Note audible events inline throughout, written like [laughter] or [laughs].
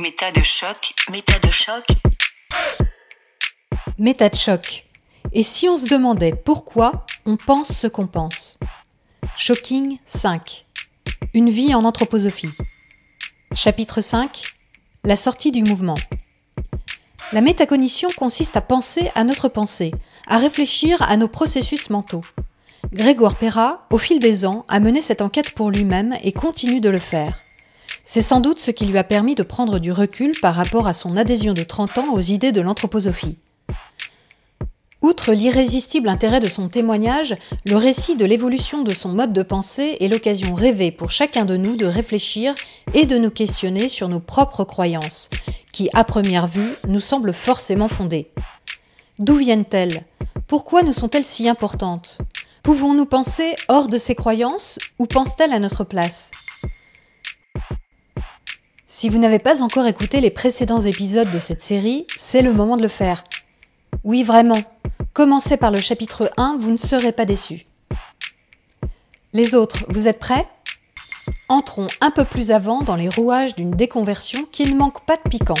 Méta de choc, méta de choc. Méta de choc. Et si on se demandait pourquoi on pense ce qu'on pense? Shocking 5. Une vie en anthroposophie. Chapitre 5. La sortie du mouvement. La métacognition consiste à penser à notre pensée, à réfléchir à nos processus mentaux. Grégoire Perra, au fil des ans, a mené cette enquête pour lui-même et continue de le faire. C'est sans doute ce qui lui a permis de prendre du recul par rapport à son adhésion de 30 ans aux idées de l'anthroposophie. Outre l'irrésistible intérêt de son témoignage, le récit de l'évolution de son mode de pensée est l'occasion rêvée pour chacun de nous de réfléchir et de nous questionner sur nos propres croyances, qui, à première vue, nous semblent forcément fondées. D'où viennent-elles? Pourquoi nous sont-elles si importantes? Pouvons-nous penser hors de ces croyances ou pensent-elles à notre place? Si vous n'avez pas encore écouté les précédents épisodes de cette série, c'est le moment de le faire. Oui, vraiment. Commencez par le chapitre 1, vous ne serez pas déçus. Les autres, vous êtes prêts? Entrons un peu plus avant dans les rouages d'une déconversion qui ne manque pas de piquant.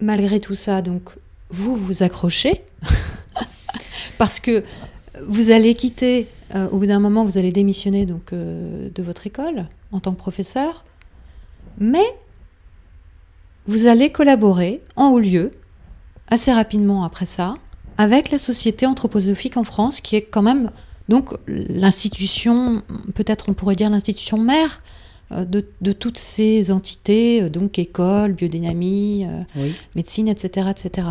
Malgré tout ça, donc, vous vous accrochez [laughs] parce que vous allez quitter euh, au bout d'un moment, vous allez démissionner donc euh, de votre école en tant que professeur, mais vous allez collaborer en haut lieu assez rapidement après ça avec la Société anthroposophique en France, qui est quand même donc l'institution, peut-être on pourrait dire l'institution mère euh, de, toutes ces entités, donc école, biodynamie, médecine, etc., etc.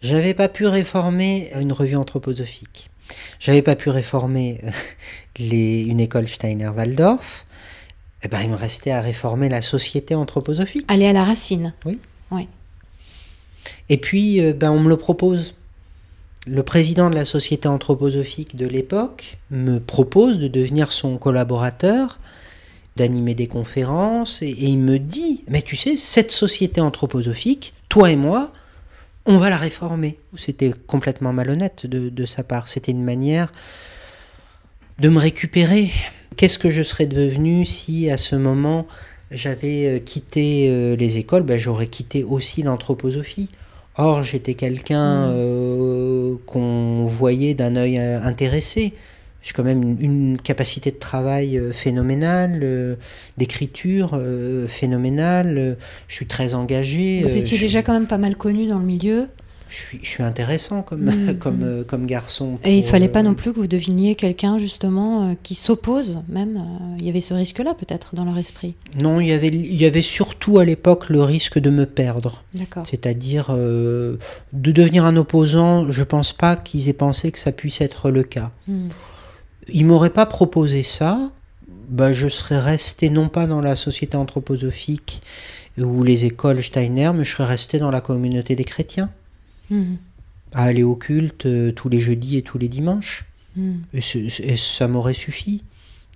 J'avais pas pu réformer une revue anthroposophique. J'avais pas pu réformer euh, les, une école Steiner-Waldorf. Eh ben, il me restait à réformer la société anthroposophique. Aller à la racine. Oui. oui. Et puis, euh, ben, on me le propose. Le président de la société anthroposophique de l'époque me propose de devenir son collaborateur, d'animer des conférences, et il me dit, mais tu sais, cette société anthroposophique, toi et moi, on va la réformer. C'était complètement malhonnête de, sa part. C'était une manière de me récupérer. Qu'est-ce que je serais devenu si à ce moment j'avais euh, quitté euh, les écoles? Ben, J'aurais quitté aussi l'anthroposophie. Or, j'étais quelqu'un mmh. euh, qu'on voyait d'un œil intéressé. J'ai quand même une, capacité de travail euh, phénoménale, euh, d'écriture euh, phénoménale. je suis très engagé. Vous étiez déjà quand même pas mal connu dans le milieu. Je suis, je suis intéressant comme, mm, [laughs] comme, mm. comme garçon. Et il fallait pas non plus que vous deviniez quelqu'un justement qui s'oppose même. il y avait ce risque-là peut-être dans leur esprit. Non, il y avait, il y avait surtout à l'époque le risque de me perdre. D'accord. C'est-à-dire de devenir un opposant. Je pense pas qu'ils aient pensé que ça puisse être le cas. Mm il m'aurait pas proposé ça, bah, je serais resté non pas dans la société anthroposophique ou les écoles Steiner, mais je serais resté dans la communauté des chrétiens, hmm. à aller au culte euh, tous les jeudis et tous les dimanches. Hmm. Et, ça m'aurait suffi.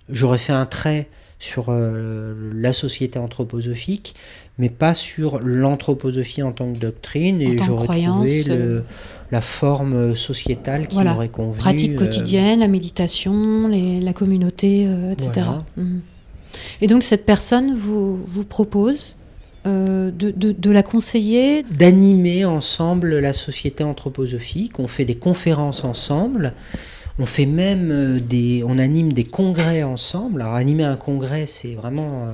J'aurais fait un trait sur euh, la société anthroposophique, mais pas sur l'anthroposophie en tant que doctrine, et j'aurais trouvé euh, la forme sociétale qui m'aurait convenu. Pratique euh, quotidienne, la méditation, la communauté, etc. Mhm. Et donc cette personne vous, vous propose de, de, la conseiller? D'animer ensemble la société anthroposophique, on fait des conférences ensemble, on fait même euh, des, on anime des congrès ensemble. Alors animer un congrès, c'est vraiment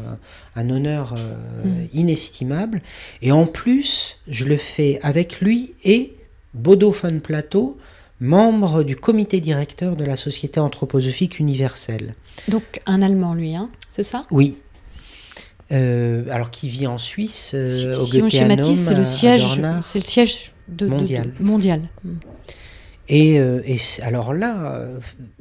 un, honneur euh, mm. inestimable. Et en plus, je le fais avec lui et Bodo von Plateau, membre du comité directeur de la Société anthroposophique universelle. Donc un Allemand, lui, hein, c'est ça? Oui. Euh, alors qui vit en Suisse, au si on schématise, c'est le siège, c'est le siège de, mondial. Mm. Euh, et, alors là, euh,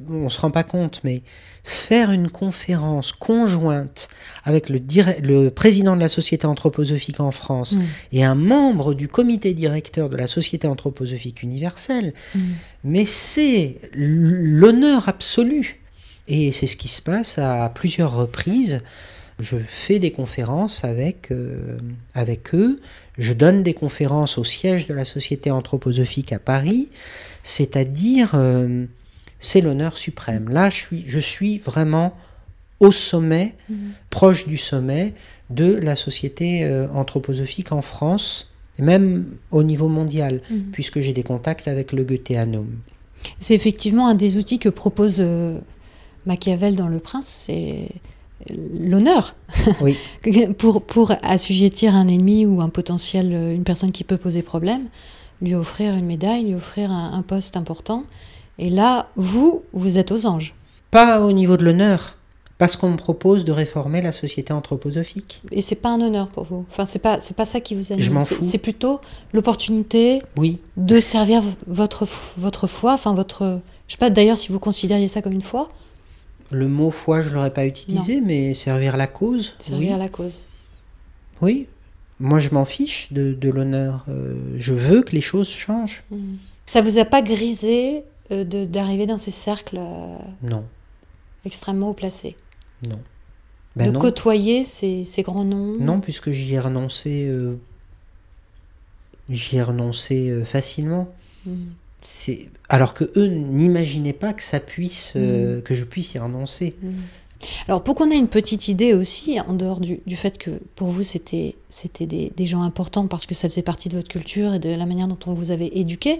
on ne se rend pas compte, mais faire une conférence conjointe avec le, le président de la Société anthroposophique en France mm. et un membre du comité directeur de la Société anthroposophique universelle, mm. mais c'est l'honneur absolu. Et c'est ce qui se passe à plusieurs reprises. Je fais des conférences avec, euh, avec eux, je donne des conférences au siège de la Société anthroposophique à Paris, c'est-à-dire euh, c'est l'honneur suprême. Là, je suis, je suis vraiment au sommet, Mhm. proche du sommet de la société euh, anthroposophique en France, et même au niveau mondial, Mhm. puisque j'ai des contacts avec le Goetheanum. C'est effectivement un des outils que propose euh, Machiavel dans Le Prince, c'est l'honneur. Oui. [laughs] pour, pour assujettir un ennemi ou un potentiel, euh, une personne qui peut poser problème, lui offrir une médaille, lui offrir un, un poste important. Et là, vous, vous êtes aux anges. Pas au niveau de l'honneur, parce qu'on me propose de réformer la société anthroposophique. Et c'est pas un honneur pour vous. Enfin, c'est pas, c'est pas ça qui vous anime. Je m'en C'est- fous. C'est plutôt l'opportunité Oui, de servir votre, votre foi, enfin votre. Je sais pas d'ailleurs si vous considériez ça comme une foi, le mot foi, je l'aurais pas utilisé, mais servir la cause. servir oui. la cause. Oui, moi je m'en fiche de, de l'honneur. Euh, je veux que les choses changent. Mm. Ça vous a pas grisé euh, de- d'arriver dans ces cercles euh, Non, extrêmement haut placés non. Ben De non. côtoyer ces, ces grands noms? Non, puisque j'y ai renoncé. euh, j'y ai renoncé facilement. Mm. C'est alors que eux n'imaginaient pas que ça puisse, euh, que je puisse y renoncer. Mm. Alors pour qu'on ait une petite idée aussi, en dehors du, du fait que pour vous c'était c'était des, des gens importants parce que ça faisait partie de votre culture et de la manière dont on vous avait éduqué,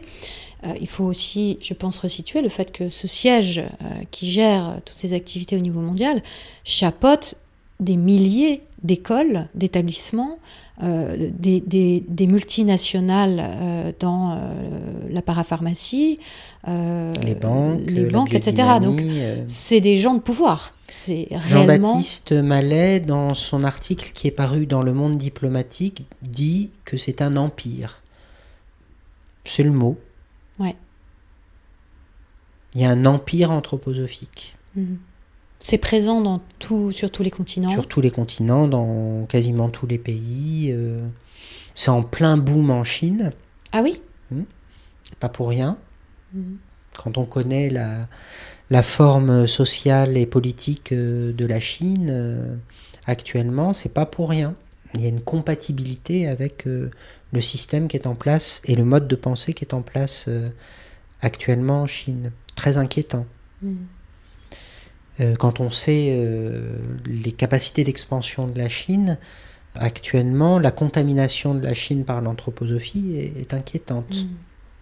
euh, il faut aussi, je pense, resituer le fait que ce siège euh, qui gère toutes ces activités au niveau mondial chapeaute des milliers d'écoles, d'établissements, euh, des, des- des multinationales euh, dans euh, la parapharmacie, les banques, les la banques, etc. Donc c'est des gens de pouvoir. Réellement. Jean-Baptiste Mallet, dans son article qui est paru dans Le Monde diplomatique, dit que c'est un empire. C'est le mot. Ouais. Il y a un empire anthroposophique Mhm. C'est présent dans tout, sur tous les continents. sur tous les continents, dans quasiment tous les pays. euh, c'est en plein boom en Chine, Ah oui? Pas pour rien. Mhm. Quand on connaît la, la forme sociale et politique euh, de la Chine euh, actuellement, c'est pas pour rien. Il y a une compatibilité avec euh, le système qui est en place et le mode de pensée qui est en place actuellement en Chine. Très inquiétant. Mhm. Euh, quand on sait euh, les capacités d'expansion de la Chine, actuellement, la contamination de la Chine par l'anthroposophie est, est inquiétante. Mhm.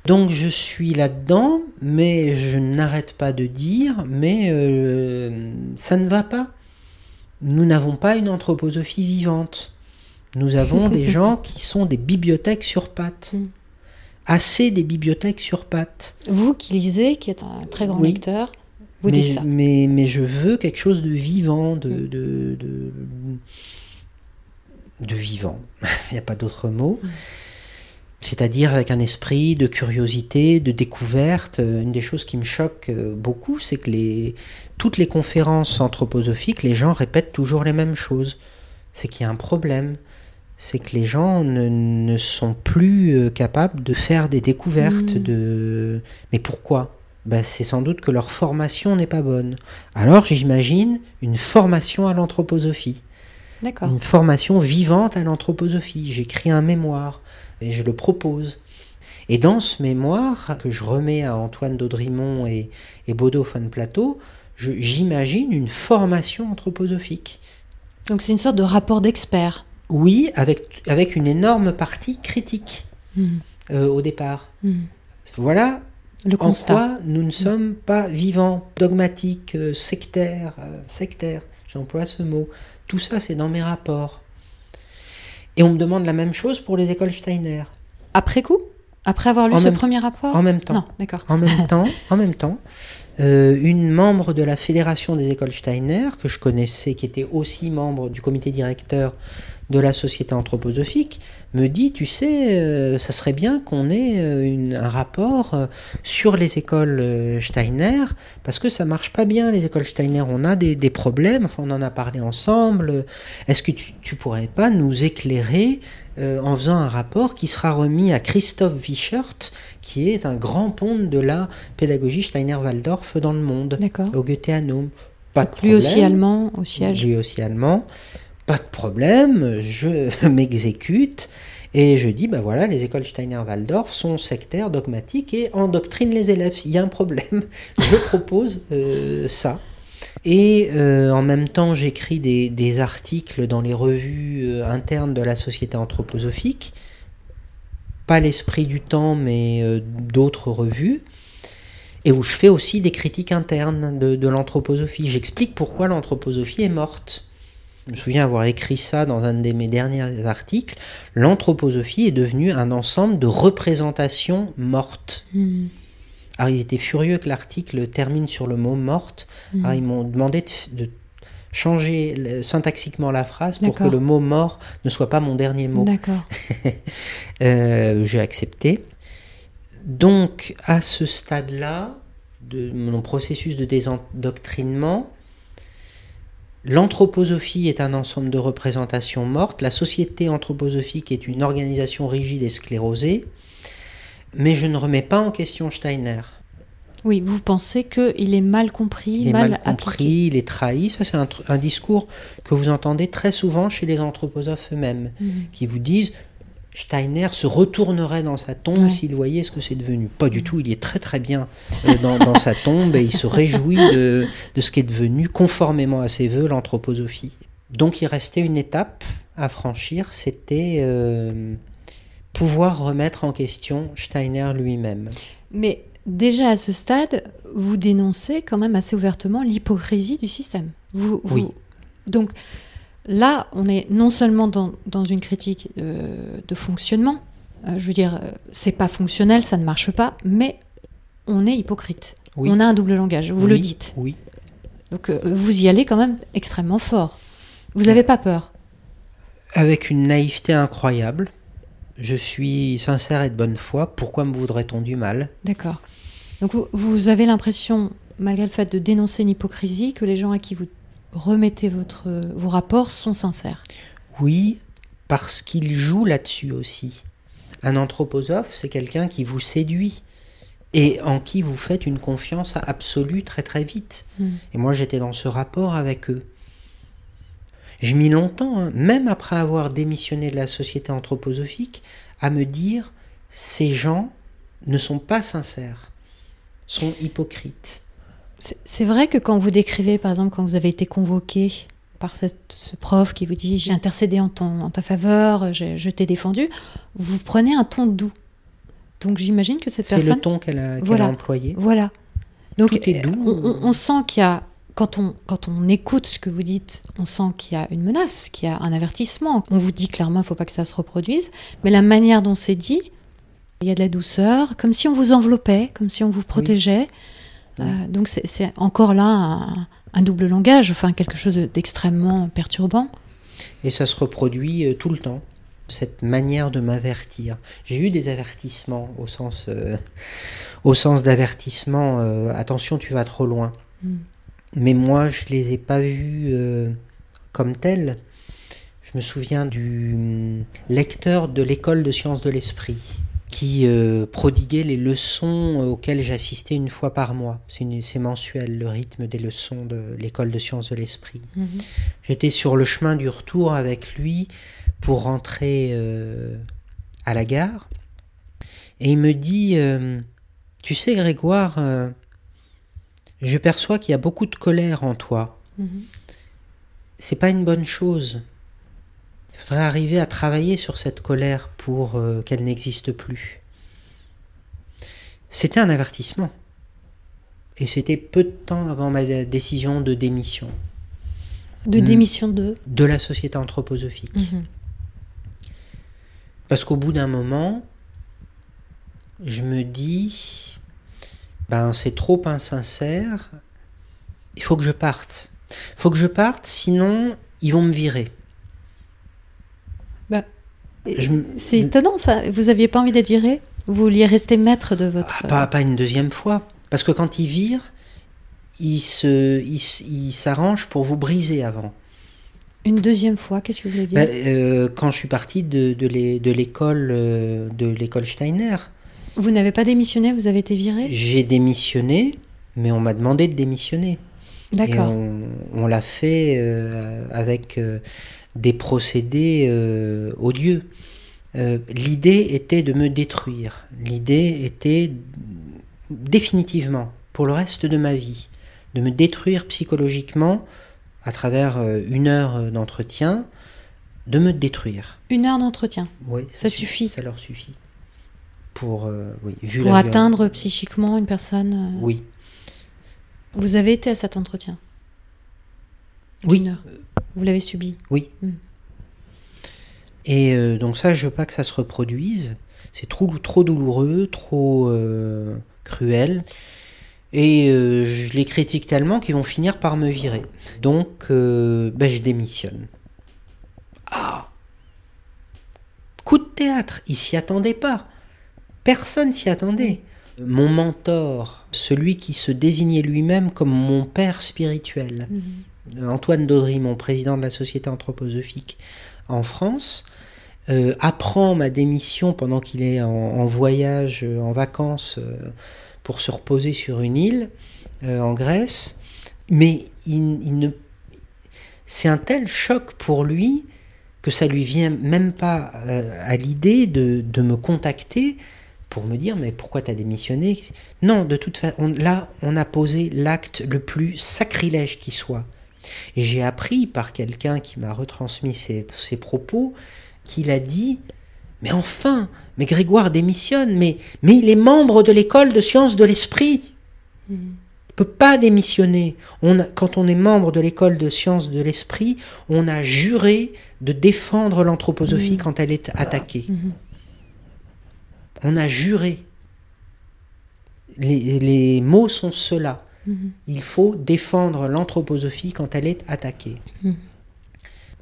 Donc je suis là-dedans, mais je n'arrête pas de dire, mais euh, ça ne va pas. Nous n'avons pas une anthroposophie vivante. Nous avons [laughs] des gens qui sont des bibliothèques sur pattes. Mm. Assez des bibliothèques sur pattes. Vous qui lisez, qui êtes un très grand Oui. lecteur, vous mais, dites ça. Mais, mais je veux quelque chose de vivant, de, de, de, de vivant. [laughs] Il n'y a pas d'autre mot. Mm. C'est-à-dire avec un esprit de curiosité, de découverte. Euh, Une des choses qui me choque euh, beaucoup, c'est que les, toutes les conférences anthroposophiques, les gens répètent toujours les mêmes choses. C'est qu'il y a un problème. C'est que les gens ne, ne sont plus euh, capables de faire des découvertes. Mm. De... Mais pourquoi? Ben, C'est sans doute que leur formation n'est pas bonne. Alors j'imagine une formation à l'anthroposophie D'accord. une formation vivante à l'anthroposophie. J'écris un mémoire et je le propose. Et dans ce mémoire que je remets à Antoine Daudrimont et, et Bodo von Plateau, j'imagine une formation anthroposophique. Donc c'est une sorte de rapport d'expert. Oui, avec, avec une énorme partie critique Mhm. euh, au départ. Mhm. Voilà Le en constat. quoi nous ne sommes pas vivants, dogmatiques, euh, sectaires, euh, sectaires, j'emploie ce mot. Tout ça, c'est dans mes rapports. Et on me demande la même chose pour les écoles Steiner. Après coup? Après avoir lu En ce même- premier rapport? En même temps. Non, d'accord. En même [laughs] temps, en même temps, euh, une membre de la fédération des écoles Steiner que je connaissais, qui était aussi membre du comité directeur de la société anthroposophique, me dit, tu sais, euh, ça serait bien qu'on ait euh, une- un rapport euh, sur les écoles Steiner, parce que ça marche pas bien, les écoles Steiner, on a des, des problèmes, enfin on en a parlé ensemble, est-ce que tu, tu pourrais pas nous éclairer en faisant un rapport qui sera remis à Christophe Wichert, qui est un grand ponte de la pédagogie Steiner-Waldorf dans le monde, D'accord. au Goetheanum. Pas de Lui problème. aussi allemand, au siège. Lui aussi allemand. Pas de problème, je [laughs] m'exécute Et je dis, ben voilà, les écoles Steiner-Waldorf sont sectaires, dogmatiques et endoctrinent les élèves. S'il y a un problème, [laughs] je propose euh, ça. Et euh, en même temps, j'écris des, articles dans les revues euh, internes de la société anthroposophique. Pas l'esprit du temps, mais d'autres revues. Et où je fais aussi des critiques internes de l'anthroposophie. J'explique pourquoi l'anthroposophie est morte. Je me souviens avoir écrit ça dans un de mes derniers articles. L'anthroposophie est devenue un ensemble de représentations mortes. Hmm. Alors ils étaient furieux que l'article termine sur le mot morte. Hmm. Alors ils m'ont demandé de, de changer le- syntaxiquement la phrase pour que le mot mort ne soit pas mon dernier mot. D'accord. [laughs] Euh, J'ai accepté. Donc, à ce stade-là de mon processus de désendoctrinement, l'anthroposophie est un ensemble de représentations mortes, la société anthroposophique est une organisation rigide et sclérosée, mais je ne remets pas en question Steiner. Oui, vous pensez qu'il est mal compris, Il est mal, mal, compris, appliqué. il est trahi. Ça, c'est un discours que vous entendez très souvent chez les anthroposophes eux-mêmes, Mhm. qui vous disent Steiner se retournerait dans sa tombe Ouais. s'il voyait ce que c'est devenu. Pas du tout, il est très très bien euh, dans, dans sa tombe et il se réjouit de, de ce qui est devenu, conformément à ses voeux, l'anthroposophie. Donc il restait une étape à franchir, c'était euh, pouvoir remettre en question Steiner lui-même. Mais déjà à ce stade, vous dénoncez quand même assez ouvertement l'hypocrisie du système. Vous, vous- Oui. Donc là, on est non seulement dans, dans une critique de fonctionnement, euh, je veux dire, euh, c'est pas fonctionnel, ça ne marche pas, mais on est hypocrite. Oui. On a un double langage, vous Oui, le dites. Oui. Donc euh, vous y allez quand même extrêmement fort. Vous n'avez pas peur? Avec une naïveté incroyable. Je suis sincère et de bonne foi. Pourquoi me voudrait-on du mal? D'accord. Donc vous, vous avez l'impression, malgré le fait de dénoncer une hypocrisie, que les gens à qui vous remettez votre, vos rapports sont sincères. Oui, parce qu'il joue là-dessus aussi. Un anthroposophe, c'est quelqu'un qui vous séduit et en qui vous faites une confiance absolue très très vite. Mm. Et moi, j'étais dans ce rapport avec eux. J'ai mis longtemps, hein, même après avoir démissionné de la société anthroposophique, à me dire ces gens ne sont pas sincères, sont hypocrites. C'est c'est vrai que quand vous décrivez, par exemple, quand vous avez été convoqué par cette- ce prof qui vous dit j'ai intercédé en, ton, en ta faveur, je t'ai défendu, vous prenez un ton doux. Donc j'imagine que cette C'est personne... le ton qu'elle a, Voilà. a employé. Voilà. Donc Tout est doux. On, on- on sent qu'il y a, quand on, quand on écoute ce que vous dites, on sent qu'il y a une menace, qu'il y a un avertissement. On vous dit clairement, il ne faut pas que ça se reproduise. Mais la manière dont c'est dit, il y a de la douceur, comme si on vous enveloppait, comme si on vous protégeait. Oui. Euh, donc c'est- encore là un, un double langage, enfin quelque chose d'extrêmement perturbant. Et ça se reproduit euh, tout le temps, cette manière de m'avertir. J'ai eu des avertissements au sens, euh, [laughs] au sens d'avertissement, euh, attention, tu vas trop loin. Mm. Mais moi, je les ai pas vus comme tels. Je me souviens du hum, lecteur de l'école de sciences de l'esprit qui euh, prodiguait les leçons auxquelles j'assistais une fois par mois. C'est mensuel, le rythme des leçons de l'école de sciences de l'esprit. J'étais sur le chemin du retour avec lui pour rentrer euh, à la gare. Et il me dit, euh, tu sais Grégoire, euh, je perçois qu'il y a beaucoup de colère en toi. Mhm. C'est pas une bonne chose. Il faudrait arriver à travailler sur cette colère pour euh, qu'elle n'existe plus. C'était un avertissement. Et c'était peu de temps avant ma décision de démission De Mm. démission de. de la société anthroposophique. Mhm. Parce qu'au bout d'un moment, je me dis, ben c'est trop insincère, il faut que je parte. Il faut que je parte, sinon ils vont me virer. Je C'est étonnant ça. Vous aviez pas envie d'être viré? Vous vouliez rester maître de votre. Ah, pas, pas une deuxième fois. Parce que quand ils virent, ils s'arrangent pour vous briser avant. Une deuxième fois, qu'est-ce que vous voulez dire? Ben, euh, quand je suis parti de, de l'é- de l'école euh, de l'école Steiner, Vous n'avez pas démissionné, vous avez été viré? J'ai démissionné, mais on m'a demandé de démissionner. D'accord. on, on l'a fait euh, avec euh, des procédés euh, odieux. euh, l'idée était de me détruire. L'idée était définitivement, pour le reste de ma vie, de me détruire psychologiquement à travers euh, une heure d'entretien, de me détruire. Une heure d'entretien Oui, Ça suffit. Ça leur suffit. Pour, euh, oui, vu Pour la atteindre psychiquement une personne. euh, Oui. Vous avez été à cet entretien? Oui. Une heure. Vous l'avez subi. Oui. Mm. Et euh, donc ça, je veux pas que ça se reproduise. C'est trop, trop douloureux, trop euh, cruel. Et euh, je les critique tellement qu'ils vont finir par me virer. Donc, ben, je démissionne. Ah Coup de théâtre, ils s'y attendaient pas. Personne s'y attendait. Mon mentor, celui qui se désignait lui-même comme mon père spirituel, Mhm. Antoine Daudry, mon président de la Société anthroposophique en France, euh, apprend ma démission pendant qu'il est en, voyage, euh, en vacances, euh, pour se reposer sur une île en Grèce. Mais c'est un tel choc pour lui que ça lui vient même pas à l'idée de, de me contacter pour me dire mais pourquoi t'as démissionné? Non, de toute façon, là, on a posé l'acte le plus sacrilège qui soit. Et j'ai appris par quelqu'un qui m'a retransmis ses, ses propos qu'il a dit Mais enfin, mais Grégoire démissionne, mais, mais il est membre de l'école de sciences de l'esprit. Il peut pas démissionner. On a- quand on est membre de l'école de sciences de l'esprit, on a juré de défendre l'anthroposophie quand elle est attaquée. Mhm. On a juré. Les, les mots sont ceux-là. Mhm. Il faut défendre l'anthroposophie quand elle est attaquée. Mhm.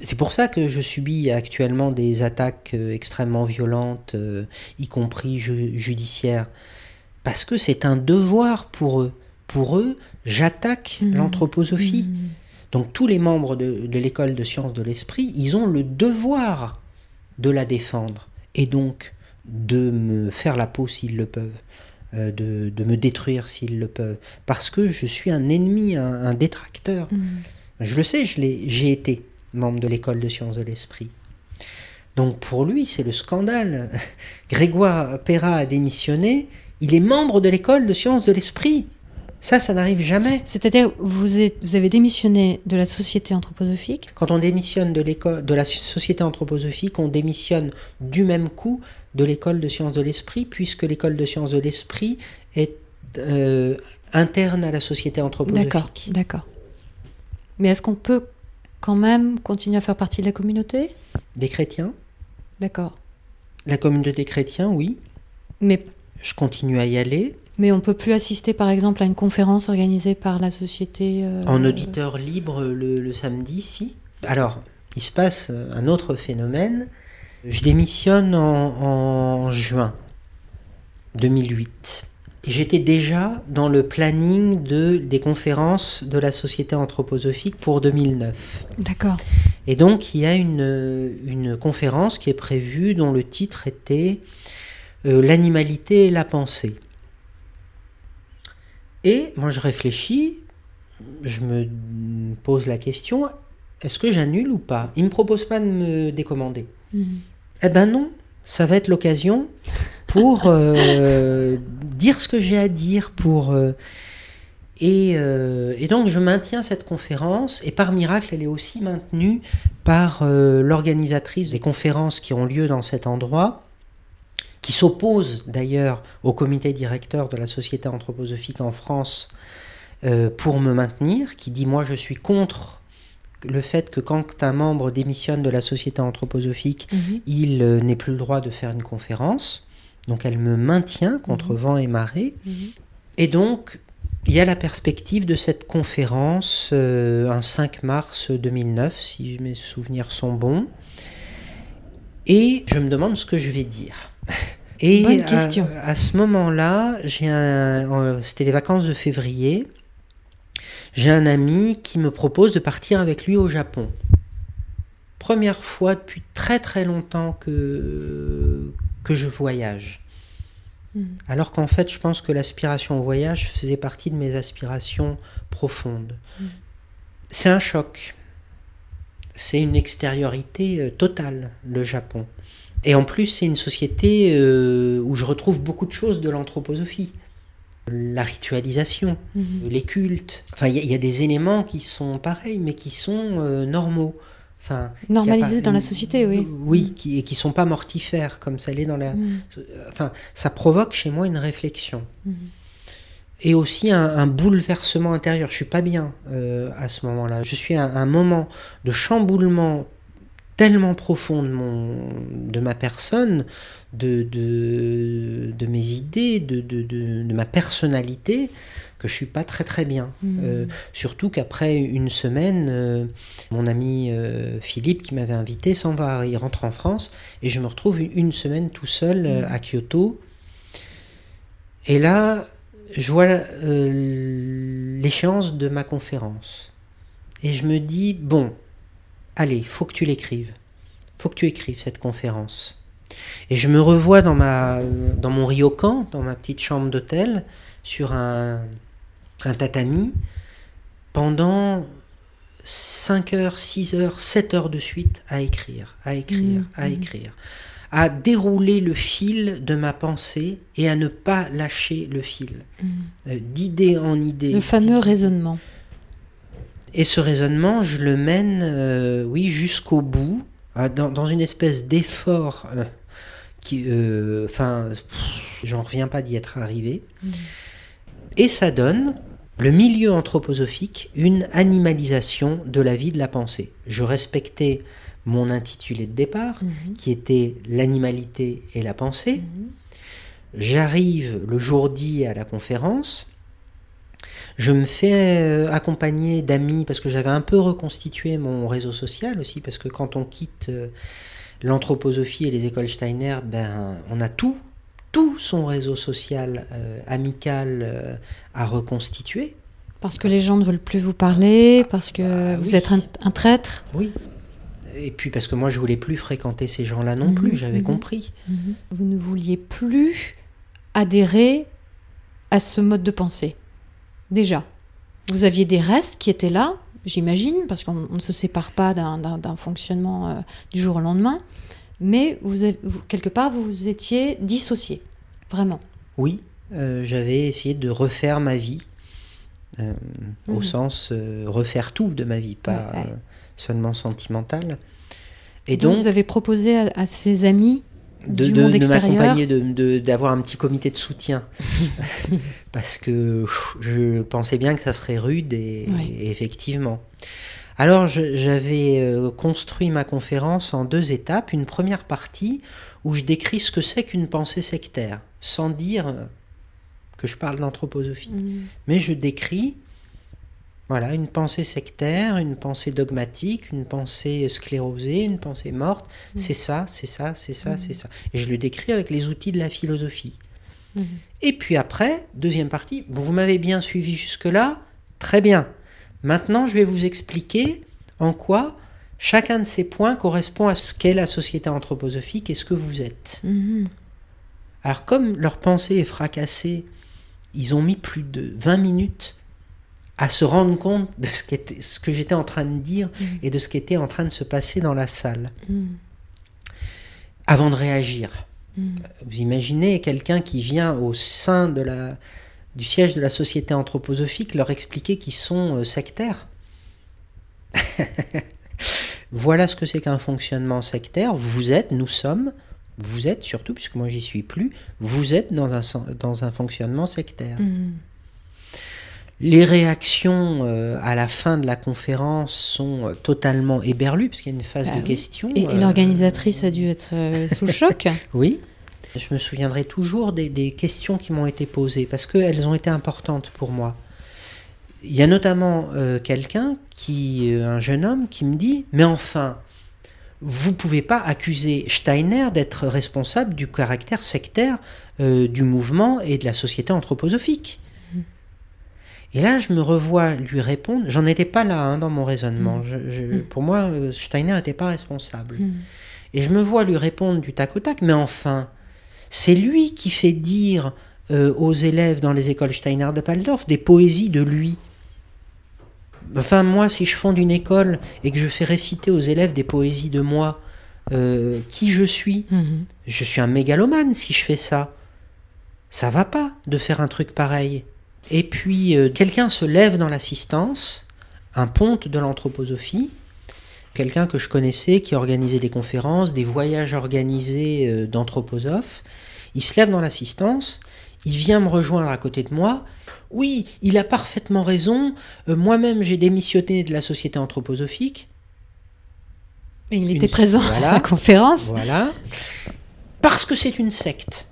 C'est pour ça que je subis actuellement des attaques euh, extrêmement violentes, euh, y compris ju- judiciaires. Parce que c'est un devoir pour eux. Pour eux, j'attaque Mhm. l'anthroposophie. Donc tous les membres de, de l'école de sciences de l'esprit, ils ont le devoir de la défendre. Et donc de me faire la peau s'ils le peuvent. Euh, de, de me détruire s'ils le peuvent. Parce que je suis un ennemi, un, un détracteur. Mhm. Je le sais, j'ai été membre de l'école de sciences de l'esprit. Donc pour lui, c'est le scandale. [laughs] Grégoire Perra a démissionné, il est membre de l'école de sciences de l'esprit. Ça, ça n'arrive jamais. C'est-à-dire, vous, êtes- vous avez démissionné de la société anthroposophique? Quand on démissionne de l'école, de la société anthroposophique, on démissionne du même coup de l'école de sciences de l'esprit, puisque l'école de sciences de l'esprit est euh, interne à la société D'accord, anthroposophique. d'accord. Mais est-ce qu'on peut quand même continuer à faire partie de la communauté? Des chrétiens, D'accord. la communauté des chrétiens, oui. Mais, Je continue à y aller. mais on peut plus assister, par exemple, à une conférence organisée par la société. euh, En auditeur libre le, le samedi, si. Alors, il se passe un autre phénomène. Je démissionne en, en juin 2008. Et j'étais déjà dans le planning de, des conférences de la Société anthroposophique pour 2009. D'accord. Et donc, il y a une, une conférence qui est prévue dont le titre était euh, L'animalité et la pensée. Et moi, je réfléchis, je me pose la question est-ce que j'annule ou pas? Il ne me propose pas de me décommander. Mhm. Eh ben non, ça va être l'occasion pour euh, dire ce que j'ai à dire, pour euh, et, euh, et donc je maintiens cette conférence et par miracle elle est aussi maintenue par l'organisatrice des conférences qui ont lieu dans cet endroit, qui s'oppose d'ailleurs au comité directeur de la Société anthroposophique en France pour me maintenir, qui dit moi je suis contre le fait que quand un membre démissionne de la Société anthroposophique, Mhm. il euh, n'est plus le droit de faire une conférence. Donc elle me maintient contre Mhm. vent et marée. Mhm. Et donc, il y a la perspective de cette conférence euh, un 5 mars 2009, si mes souvenirs sont bons. Et je me demande ce que je vais dire. [laughs] Et Bonne à- question. À, ce moment-là, j'ai c'était les vacances de février. J'ai un ami qui me propose de partir avec lui au Japon. Première fois depuis très très longtemps que, que je voyage. Mhm. Alors qu'en fait, je pense que l'aspiration au voyage faisait partie de mes aspirations profondes. Mm. C'est un choc. C'est une extériorité euh, totale, le Japon. Et en plus, c'est une société euh, où je retrouve beaucoup de choses de l'anthroposophie. La ritualisation, Mhm. les cultes. Enfin, il y, a- il y a des éléments qui sont pareils, mais qui sont euh, normaux. Enfin, qui Normalisé appa- dans la société, oui. Oui, qui, et qui sont pas mortifères, comme ça l'est dans la... Mhm. Enfin, ça provoque chez moi une réflexion. Mhm. Et aussi un, un bouleversement intérieur. Je suis pas bien euh, à ce moment-là. Je suis à un moment de chamboulement tellement profond de, mon, de ma personne, de, de, de mes idées, de, de, de, de ma personnalité, que je suis pas très très bien. Mhm. Euh, surtout qu'après une semaine, euh, mon ami euh, Philippe, qui m'avait invité, s'en va, il rentre en France, et je me retrouve une, une semaine tout seul Mhm. à Kyoto. Et là, je vois l'échéance de ma conférence. Et je me dis, bon, allez, faut que tu l'écrives. faut que tu écrives cette conférence. Et je me revois dans, ma, dans mon ryokan, dans ma petite chambre d'hôtel, sur un, un tatami, pendant 5 heures, 6 heures, 7 heures de suite à écrire, à écrire, Mhm. à écrire, à dérouler le fil de ma pensée et à ne pas lâcher le fil, Mhm. euh, d'idée en idée. Le fameux raisonnement. Et ce raisonnement, je le mène, euh, oui, jusqu'au bout, euh, dans, dans une espèce d'effort euh, qui, euh, enfin, j'en reviens pas d'y être arrivé. Mhm. Et ça donne le milieu anthroposophique, une animalisation de la vie de la pensée. Je respectais mon intitulé de départ, Mhm. qui était l'animalité et la pensée. Mhm. J'arrive le jour dit à la conférence. Je me fais euh, accompagner d'amis parce que j'avais un peu reconstitué mon réseau social aussi parce que quand on quitte euh, l'anthroposophie et les écoles Steiner, ben on a tout, tout son réseau social euh, amical euh, à reconstituer. Parce que les gens ne veulent plus vous parler, parce que Bah vous oui. êtes un, un traître. Oui. Et puis parce que moi je voulais plus fréquenter ces gens-là non Mhm, plus, j'avais mhm. compris. Vous ne vouliez plus adhérer à ce mode de pensée. Déjà. Vous aviez des restes qui étaient là, j'imagine, parce qu'on on ne se sépare pas d'un- fonctionnement euh, du jour au lendemain. Mais vous, avez- vous- quelque part, vous vous étiez dissocié. Vraiment. Oui, euh, j'avais essayé de refaire ma vie, euh, au Mhm. sens refaire tout de ma vie, pas Ouais, ouais. seulement sentimentale. Et donc, donc, vous avez proposé à, à ses amis de, de- m'accompagner, d'avoir un petit comité de soutien. [laughs] Parce que je pensais bien que ça serait rude et, Oui. et effectivement. Alors j'avais euh, construit ma conférence en deux étapes. Une première partie où je décris ce que c'est qu'une pensée sectaire, sans dire que je parle d'anthroposophie. Mhm. Mais je décris voilà, une pensée sectaire, une pensée dogmatique, une pensée sclérosée, une pensée morte. Mm. C'est ça, c'est ça, c'est ça, Mm. c'est ça. Et je le décris avec les outils de la philosophie. Mhm. Et puis après, deuxième partie, bon, vous m'avez bien suivi jusque-là, très bien. Maintenant, je vais vous expliquer en quoi chacun de ces points correspond à ce qu'est la société anthroposophique et ce que vous êtes. Mhm. Alors comme leur pensée est fracassée, ils ont mis plus de 20 minutes à se rendre compte de ce, que j'étais en train de dire Mhm. et de ce qui était en train de se passer dans la salle, Mhm. avant de réagir. Mhm. Vous imaginez quelqu'un qui vient au sein de la, du siège de la société anthroposophique leur expliquer qu'ils sont euh, sectaires [laughs] Voilà ce que c'est qu'un fonctionnement sectaire. Vous êtes, nous sommes, vous êtes surtout, puisque moi j'y suis plus, vous êtes dans un, sen- dans un fonctionnement sectaire. Les réactions euh, à la fin de la conférence sont euh, totalement éberlues, parce qu'il y a une phase Bah de oui. questions. Et, et euh, l'organisatrice a dû être sous le [laughs] choc. Oui. Je me souviendrai toujours des, des questions qui m'ont été posées parce qu'elles ont été importantes pour moi. Il y a notamment euh, quelqu'un qui, un jeune homme, qui me dit Mais enfin, vous pouvez pas accuser Steiner d'être responsable du caractère sectaire euh, du mouvement et de la société anthroposophique. Et là, je me revois lui répondre. J'en étais pas là hein, dans mon raisonnement. Je- je- Mm. Pour moi, euh, Steiner n'était pas responsable. Mhm. Et je me vois lui répondre du tac au tac, mais enfin, c'est lui qui fait dire euh, aux élèves dans les écoles Steiner de Waldorf des poésies de lui. Enfin, moi, si je fonde une école et que je fais réciter aux élèves des poésies de moi, euh, qui je suis. Mhm. Je suis un mégalomane si je fais ça. Ça va pas de faire un truc pareil. Et puis, euh, quelqu'un se lève dans l'assistance, un ponte de l'anthroposophie, quelqu'un que je connaissais qui organisait des conférences, des voyages organisés euh, d'anthroposophes. Il se lève dans l'assistance, il vient me rejoindre à côté de moi. Oui, il a parfaitement raison. Euh, Moi-même, j'ai démissionné de la société anthroposophique. Et il Une- était présent à la conférence. Voilà. Parce que c'est une secte.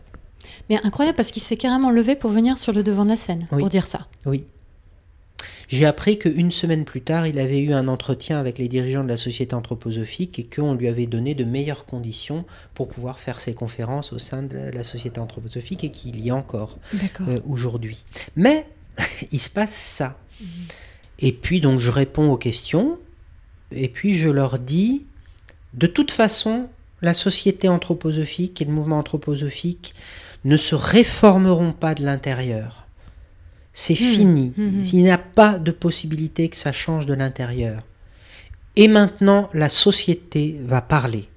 Mais incroyable parce qu'il s'est carrément levé pour venir sur le devant de la scène Oui. pour dire ça. Oui. J'ai appris qu'une semaine plus tard, il avait eu un entretien avec les dirigeants de la société anthroposophique et qu'on lui avait donné de meilleures conditions pour pouvoir faire ses conférences au sein de la- société anthroposophique et qu'il y a encore euh, aujourd'hui. Mais [laughs] il se passe ça. Et puis donc je réponds aux questions et puis je leur dis de toute façon la société anthroposophique et le mouvement anthroposophique ne se réformeront pas de l'intérieur. C'est fini. mhm. Il n'y a pas de possibilité que ça change de l'intérieur. Et maintenant, la société va parler.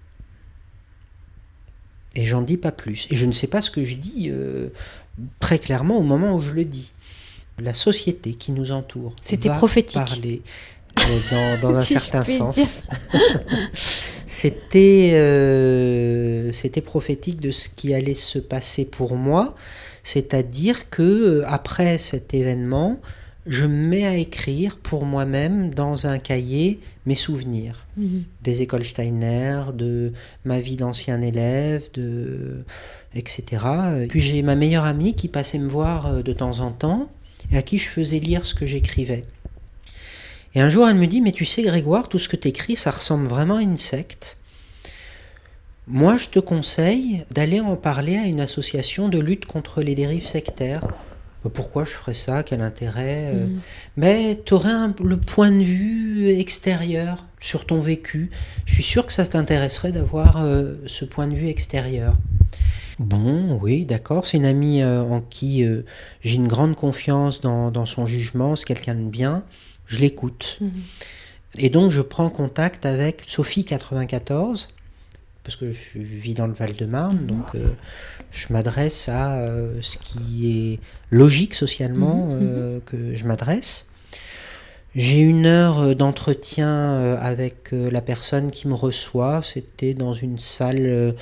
Et j'en dis pas plus. Et je ne sais pas ce que je dis euh, très clairement au moment où je le dis. La société qui nous entoure C'était va prophétique. parler euh, dans, dans [laughs] un certain sens. [laughs] C'était euh, c'était prophétique de ce qui allait se passer pour moi, c'est-à-dire que euh, après cet événement, je me mets à écrire pour moi-même dans un cahier mes souvenirs Mhm. des écoles Steiner, de ma vie d'ancien élève, de etc. Et Puis j'ai ma meilleure amie qui passait me voir euh, de temps en temps et à qui je faisais lire ce que j'écrivais. Et un jour, elle me dit, mais tu sais Grégoire, tout ce que tu écris, ça ressemble vraiment à une secte. Moi, je te conseille d'aller en parler à une association de lutte contre les dérives sectaires. Pourquoi je ferais ça? Quel intérêt? Euh, Mhm. mais tu aurais le point de vue extérieur sur ton vécu. Je suis sûr que ça t'intéresserait d'avoir euh, ce point de vue extérieur. Bon, oui, d'accord. C'est une amie euh, en qui euh, j'ai une grande confiance dans, dans son jugement. C'est quelqu'un de bien. Je l'écoute. Mhm. Et donc, je prends contact avec Sophie 94, parce que je vis dans le Val-de-Marne, donc euh, je m'adresse à euh, ce qui est logique socialement Mhm, euh, que je m'adresse. J'ai une heure d'entretien avec la personne qui me reçoit. C'était dans une salle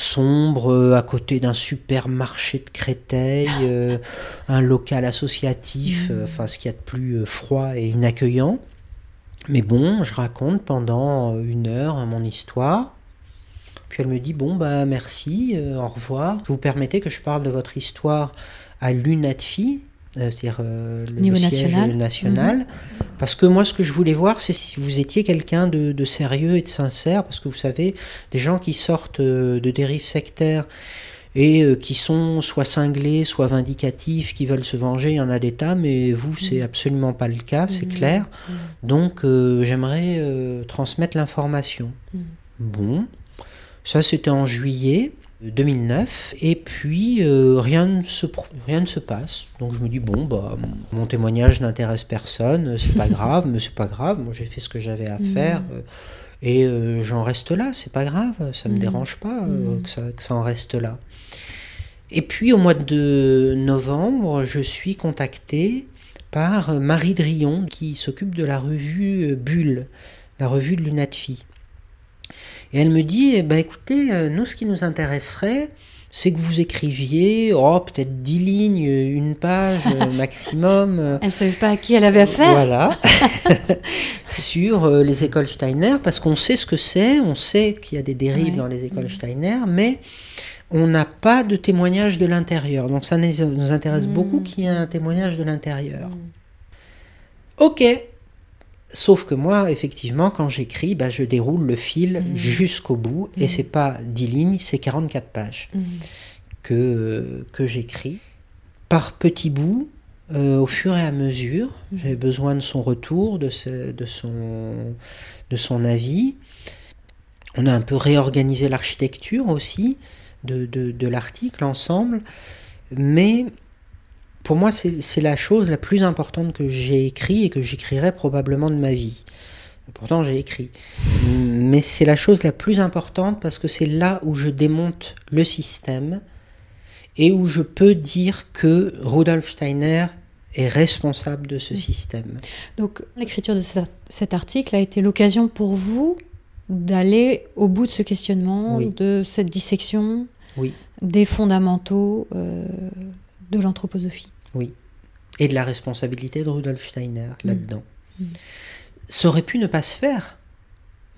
sombre euh, à côté d'un supermarché de Créteil, [laughs] euh, un local associatif, euh, enfin ce qu'il y a de plus froid et inaccueillant. Mais bon, je raconte pendant une heure hein, mon histoire. Puis elle me dit bon bah merci, euh, au revoir. Vous permettez que je parle de votre histoire à l'UNATFI, c'est-à-dire euh, le, Niveau siège national. national. Parce que moi, ce que je voulais voir, c'est si vous étiez quelqu'un de, de sérieux et de sincère, parce que vous savez, des gens qui sortent euh, de dérives sectaires et euh, qui sont soit cinglés, soit vindicatifs, qui veulent se venger, il y en a des tas, mais vous, c'est absolument pas le cas, c'est Mhm. clair. Donc, euh, j'aimerais transmettre l'information. Mhm. Bon, ça c'était en juillet 2009, et puis euh, rien, ne se, pro- rien ne se passe. Donc je me dis, bon, bah, mon témoignage n'intéresse personne, c'est pas [laughs] grave, mais c'est pas grave, moi j'ai fait ce que j'avais à faire, euh, et euh, j'en reste là, c'est pas grave, ça me Mhm. dérange pas euh, Mhm. que, ça, que ça en reste là. Et puis au mois de novembre, je suis contacté par Marie Drion, qui s'occupe de la revue Bulle, la revue de l'UNATFI. Et elle me dit, eh ben, écoutez, euh, nous, ce qui nous intéresserait, c'est que vous écriviez, oh, peut-être 10 lignes, euh, une page euh, [laughs] maximum. Elle savait pas à qui elle avait affaire. voilà. [laughs] [laughs] sur les écoles Steiner, parce qu'on sait ce que c'est, on sait qu'il y a des dérives Ouais. dans les écoles Steiner, mais on n'a pas de témoignage de l'intérieur. Donc ça nous intéresse Mm. beaucoup qu'il y ait un témoignage de l'intérieur. Ok. Sauf que moi, effectivement, quand j'écris, bah, je déroule le fil Mm. jusqu'au bout, et Mm. c'est pas 10 lignes, c'est 44 pages Mhm. que, que j'écris par petits bouts euh, au fur et à mesure. J'avais besoin de son retour, de, ce- de, son, de son avis. On a un peu réorganisé l'architecture aussi de, de, de l'article ensemble. Mais pour moi, c'est la chose la plus importante que j'ai écrit et que j'écrirai probablement de ma vie. Pourtant, j'ai écrit. Mais c'est la chose la plus importante parce que c'est là où je démonte le système et où je peux dire que Rudolf Steiner est responsable de ce système. Donc l'écriture de cet article a été l'occasion pour vous d'aller au bout de ce questionnement, de cette dissection oui. des fondamentaux euh, de l'anthroposophie. Oui. Et de la responsabilité de Rudolf Steiner mm. là-dedans. Mm. Ça aurait pu ne pas se faire.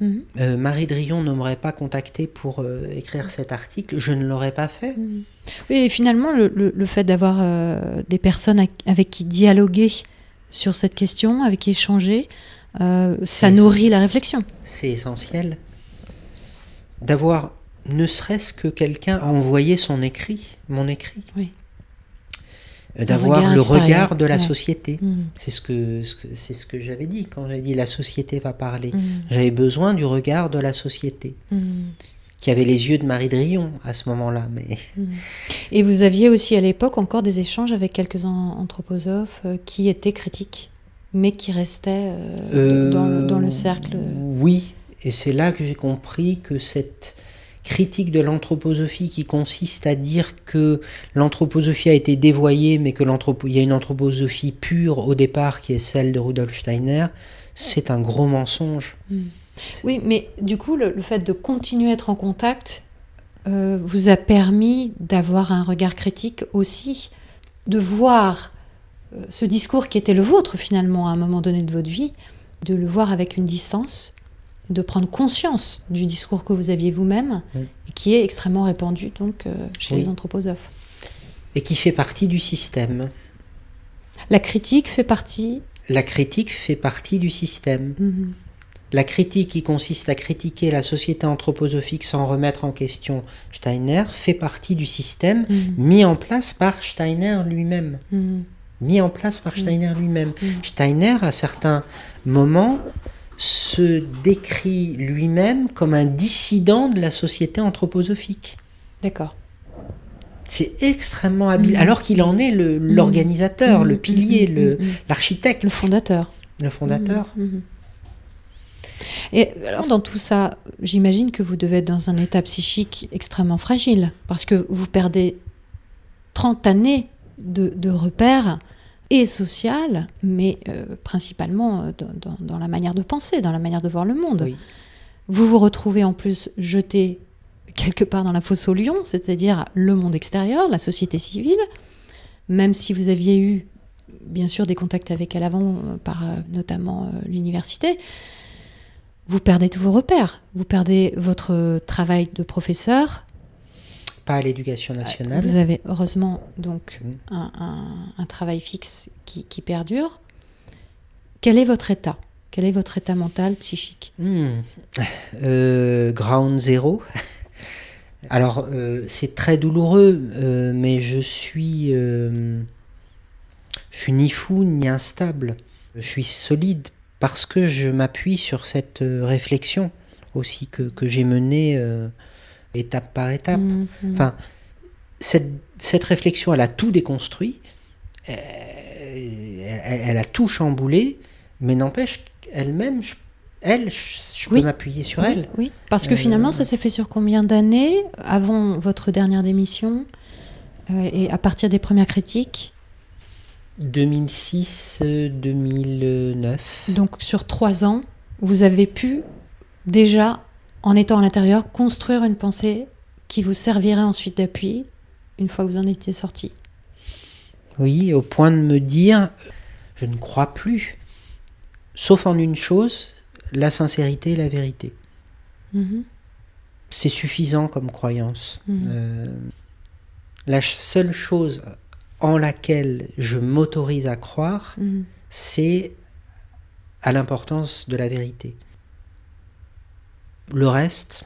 Mm. Euh, Marie Drion ne m'aurait pas contacté pour euh, écrire cet article, je ne l'aurais pas fait. Oui, et finalement, le, le, fait d'avoir des personnes avec qui dialoguer sur cette question, avec qui échanger, ça nourrit la réflexion. C'est essentiel. D'avoir ne serait-ce que quelqu'un a envoyé son écrit, mon écrit. Oui. Euh, d'avoir le regard de la société. Mm. C'est ce que, c'est ce que j'avais dit quand j'avais dit la société va parler. Mm. J'avais besoin du regard de la société. Mm. Qui avait les yeux de Marie Drion à ce moment-là. Mais... Et vous aviez aussi à l'époque encore des échanges avec quelques anthroposophes euh, qui étaient critiques, mais qui restaient euh, dans, dans, le cercle. Oui, et c'est là que j'ai compris que cette critique de l'anthroposophie qui consiste à dire que l'anthroposophie a été dévoyée, mais que y a une anthroposophie pure au départ qui est celle de Rudolf Steiner, c'est un gros mensonge. Hmm. Oui, mais du coup, le, fait de continuer à être en contact euh, vous a permis d'avoir un regard critique aussi, de voir euh, ce discours qui était le vôtre finalement à un moment donné de votre vie, de le voir avec une distance de prendre conscience du discours que vous aviez vous-même et qui est extrêmement répandu donc euh, chez les anthroposophes. Et qui fait partie du système. La critique fait partie. La critique fait partie du système. Mhm. La critique qui consiste à critiquer la société anthroposophique sans remettre en question Steiner fait partie du système mhm. mis en place par Steiner lui-même. Mhm. Mis en place par Steiner lui-même. Steiner, à certains moments, se décrit lui-même comme un dissident de la société anthroposophique. D'accord. C'est extrêmement habile, mm. alors qu'il en est mm. l'organisateur, le, mm. pilier, l'architecte. Le, fondateur. Le fondateur. Et alors, dans tout ça, j'imagine que vous devez être dans un état psychique extrêmement fragile, parce que vous perdez 30 années de, de repères et sociale, mais euh, principalement euh, dans, la manière de penser, dans la manière de voir le monde. Vous vous retrouvez en plus jeté quelque part dans la fosse au lion, c'est-à-dire le monde extérieur, la société civile, même si vous aviez eu bien sûr des contacts avec elle avant, euh, par notamment l'université, vous perdez tous vos repères, vous perdez votre travail de professeur, pas à l'éducation nationale. Vous avez heureusement donc mm. un, travail fixe qui, perdure. Quel est votre état? Quel est votre état mental, psychique? Mm. euh, Ground zéro. Alors, euh, c'est très douloureux, euh, mais je suis, je suis ni fou ni instable. Je suis solide parce que je m'appuie sur cette réflexion aussi que, que j'ai menée étape par étape. Mm. Enfin, cette, cette, réflexion, elle a tout déconstruit, euh, elle, a tout chamboulé, mais n'empêche elle-même, elle, je peux m'appuyer sur elle. Oui, parce que finalement, ça s'est fait sur combien d'années avant votre dernière démission euh, et à partir des premières critiques? 2006-2009. Donc sur trois ans, vous avez pu déjà en étant à l'intérieur, construire une pensée qui vous servirait ensuite d'appui une fois que vous en étiez sorti. Oui, au point de me dire, je ne crois plus, sauf en une chose, la sincérité et la vérité. Mhm. C'est suffisant comme croyance. Mhm. Euh, la seule chose en laquelle je m'autorise à croire, mhm. c'est à l'importance de la vérité. Le reste,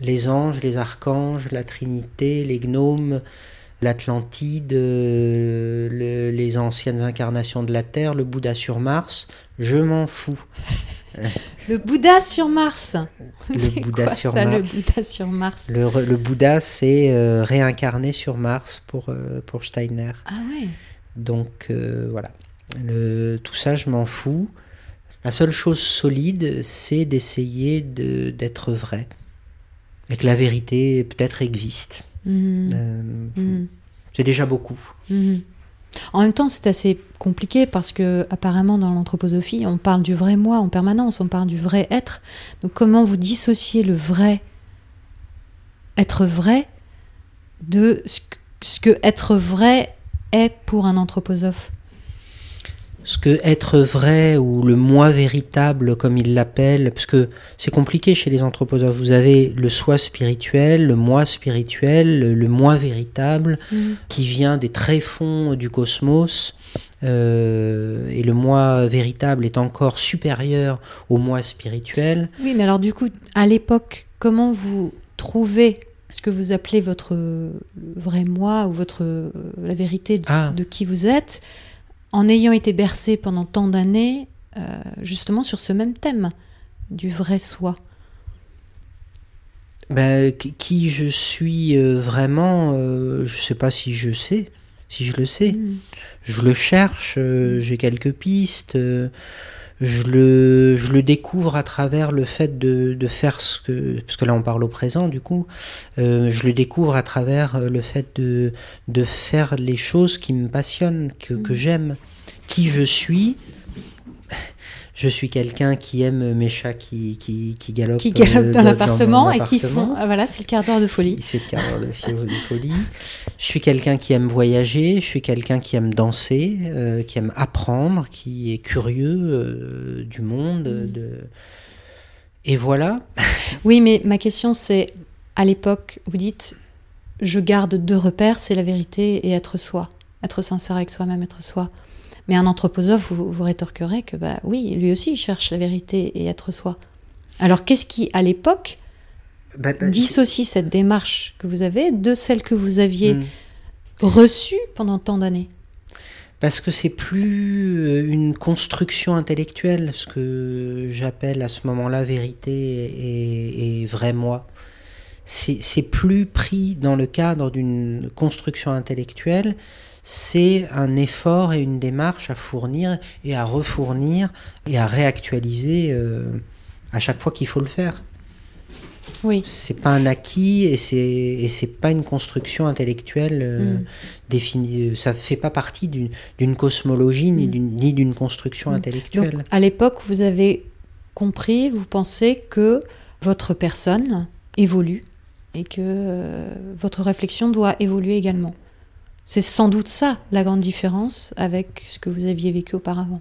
les anges, les archanges, la Trinité, les gnomes, l'Atlantide, euh, les anciennes incarnations de la Terre, le Bouddha sur Mars, je m'en fous. [laughs] Le Bouddha sur Mars Le Bouddha, sur, ça, Mars. le Bouddha sur Mars. Le, Bouddha, c'est euh, réincarné sur Mars pour, euh, pour Steiner. Ah ouais Donc voilà. Le, tout ça, je m'en fous. La seule chose solide, c'est d'essayer de- d'être vrai. Et que la vérité peut-être existe. Mhm. Euh, Mhm. c'est déjà beaucoup. Mhm. En même temps, c'est assez compliqué parce que apparemment dans l'anthroposophie, on parle du vrai moi en permanence, on parle du vrai être. Donc comment vous dissociez le vrai être vrai de ce que, ce que être vrai est pour un anthroposophe? Ce que être vrai ou le moi véritable, comme ils l'appellent, parce que c'est compliqué chez les anthroposophes. Vous avez le soi spirituel, le moi spirituel, le- le moi véritable, qui vient des tréfonds du cosmos. euh, et le moi véritable est encore supérieur au moi spirituel. Oui, mais alors du coup, à l'époque, comment vous trouvez ce que vous appelez votre vrai moi ou votre euh, la vérité de, Ah. de qui vous êtes, en ayant été bercé pendant tant d'années, euh, justement sur ce même thème du vrai soi. Ben, qui- je suis euh, vraiment, euh, je sais pas si je sais, si je le sais. Mm. Je le cherche, j'ai quelques pistes, je, le, je le découvre à travers le fait de, de faire ce que... Parce que là on parle au présent du coup, euh, je le découvre à travers euh, le fait de, de faire les choses qui me passionnent, que, que Mhm. j'aime. Qui je suis je suis quelqu'un qui aime mes chats qui, qui, qui galopent, Qui galopent dans l'appartement et qui font. ah, Voilà, c'est le quart d'heure de folie. [laughs] C'est le quart d'heure de folie. Je suis quelqu'un qui aime voyager, je suis quelqu'un qui aime danser, euh, qui aime apprendre, qui est curieux euh, du monde. De... Et voilà. [laughs] Oui, mais ma question c'est à l'époque, vous dites je garde deux repères, c'est la vérité et être soi, être sincère avec soi-même, être soi. Mais un anthroposophe, vous, vous rétorquerez que bah oui, lui aussi il cherche la vérité et être soi. Alors qu'est-ce qui, à l'époque, Bah, bah, dissocie cette démarche que vous avez de celle que vous aviez Hmm. reçue pendant tant d'années? Parce que c'est plus euh, une construction intellectuelle, ce que j'appelle à ce moment-là vérité et, et vrai moi. C'est plus pris dans le cadre d'une construction intellectuelle, c'est un effort et une démarche à fournir et à refournir et à réactualiser euh, à chaque fois qu'il faut le faire. Oui. C'est pas un acquis et c'est et c'est pas une construction intellectuelle euh, Mm. définie. Ça fait pas partie d'une cosmologie ni Mm. d'une construction Mm. intellectuelle. Donc, à l'époque, vous avez compris, vous pensez que votre personne évolue et que euh, votre réflexion doit évoluer également. C'est sans doute ça la grande différence avec ce que vous aviez vécu auparavant.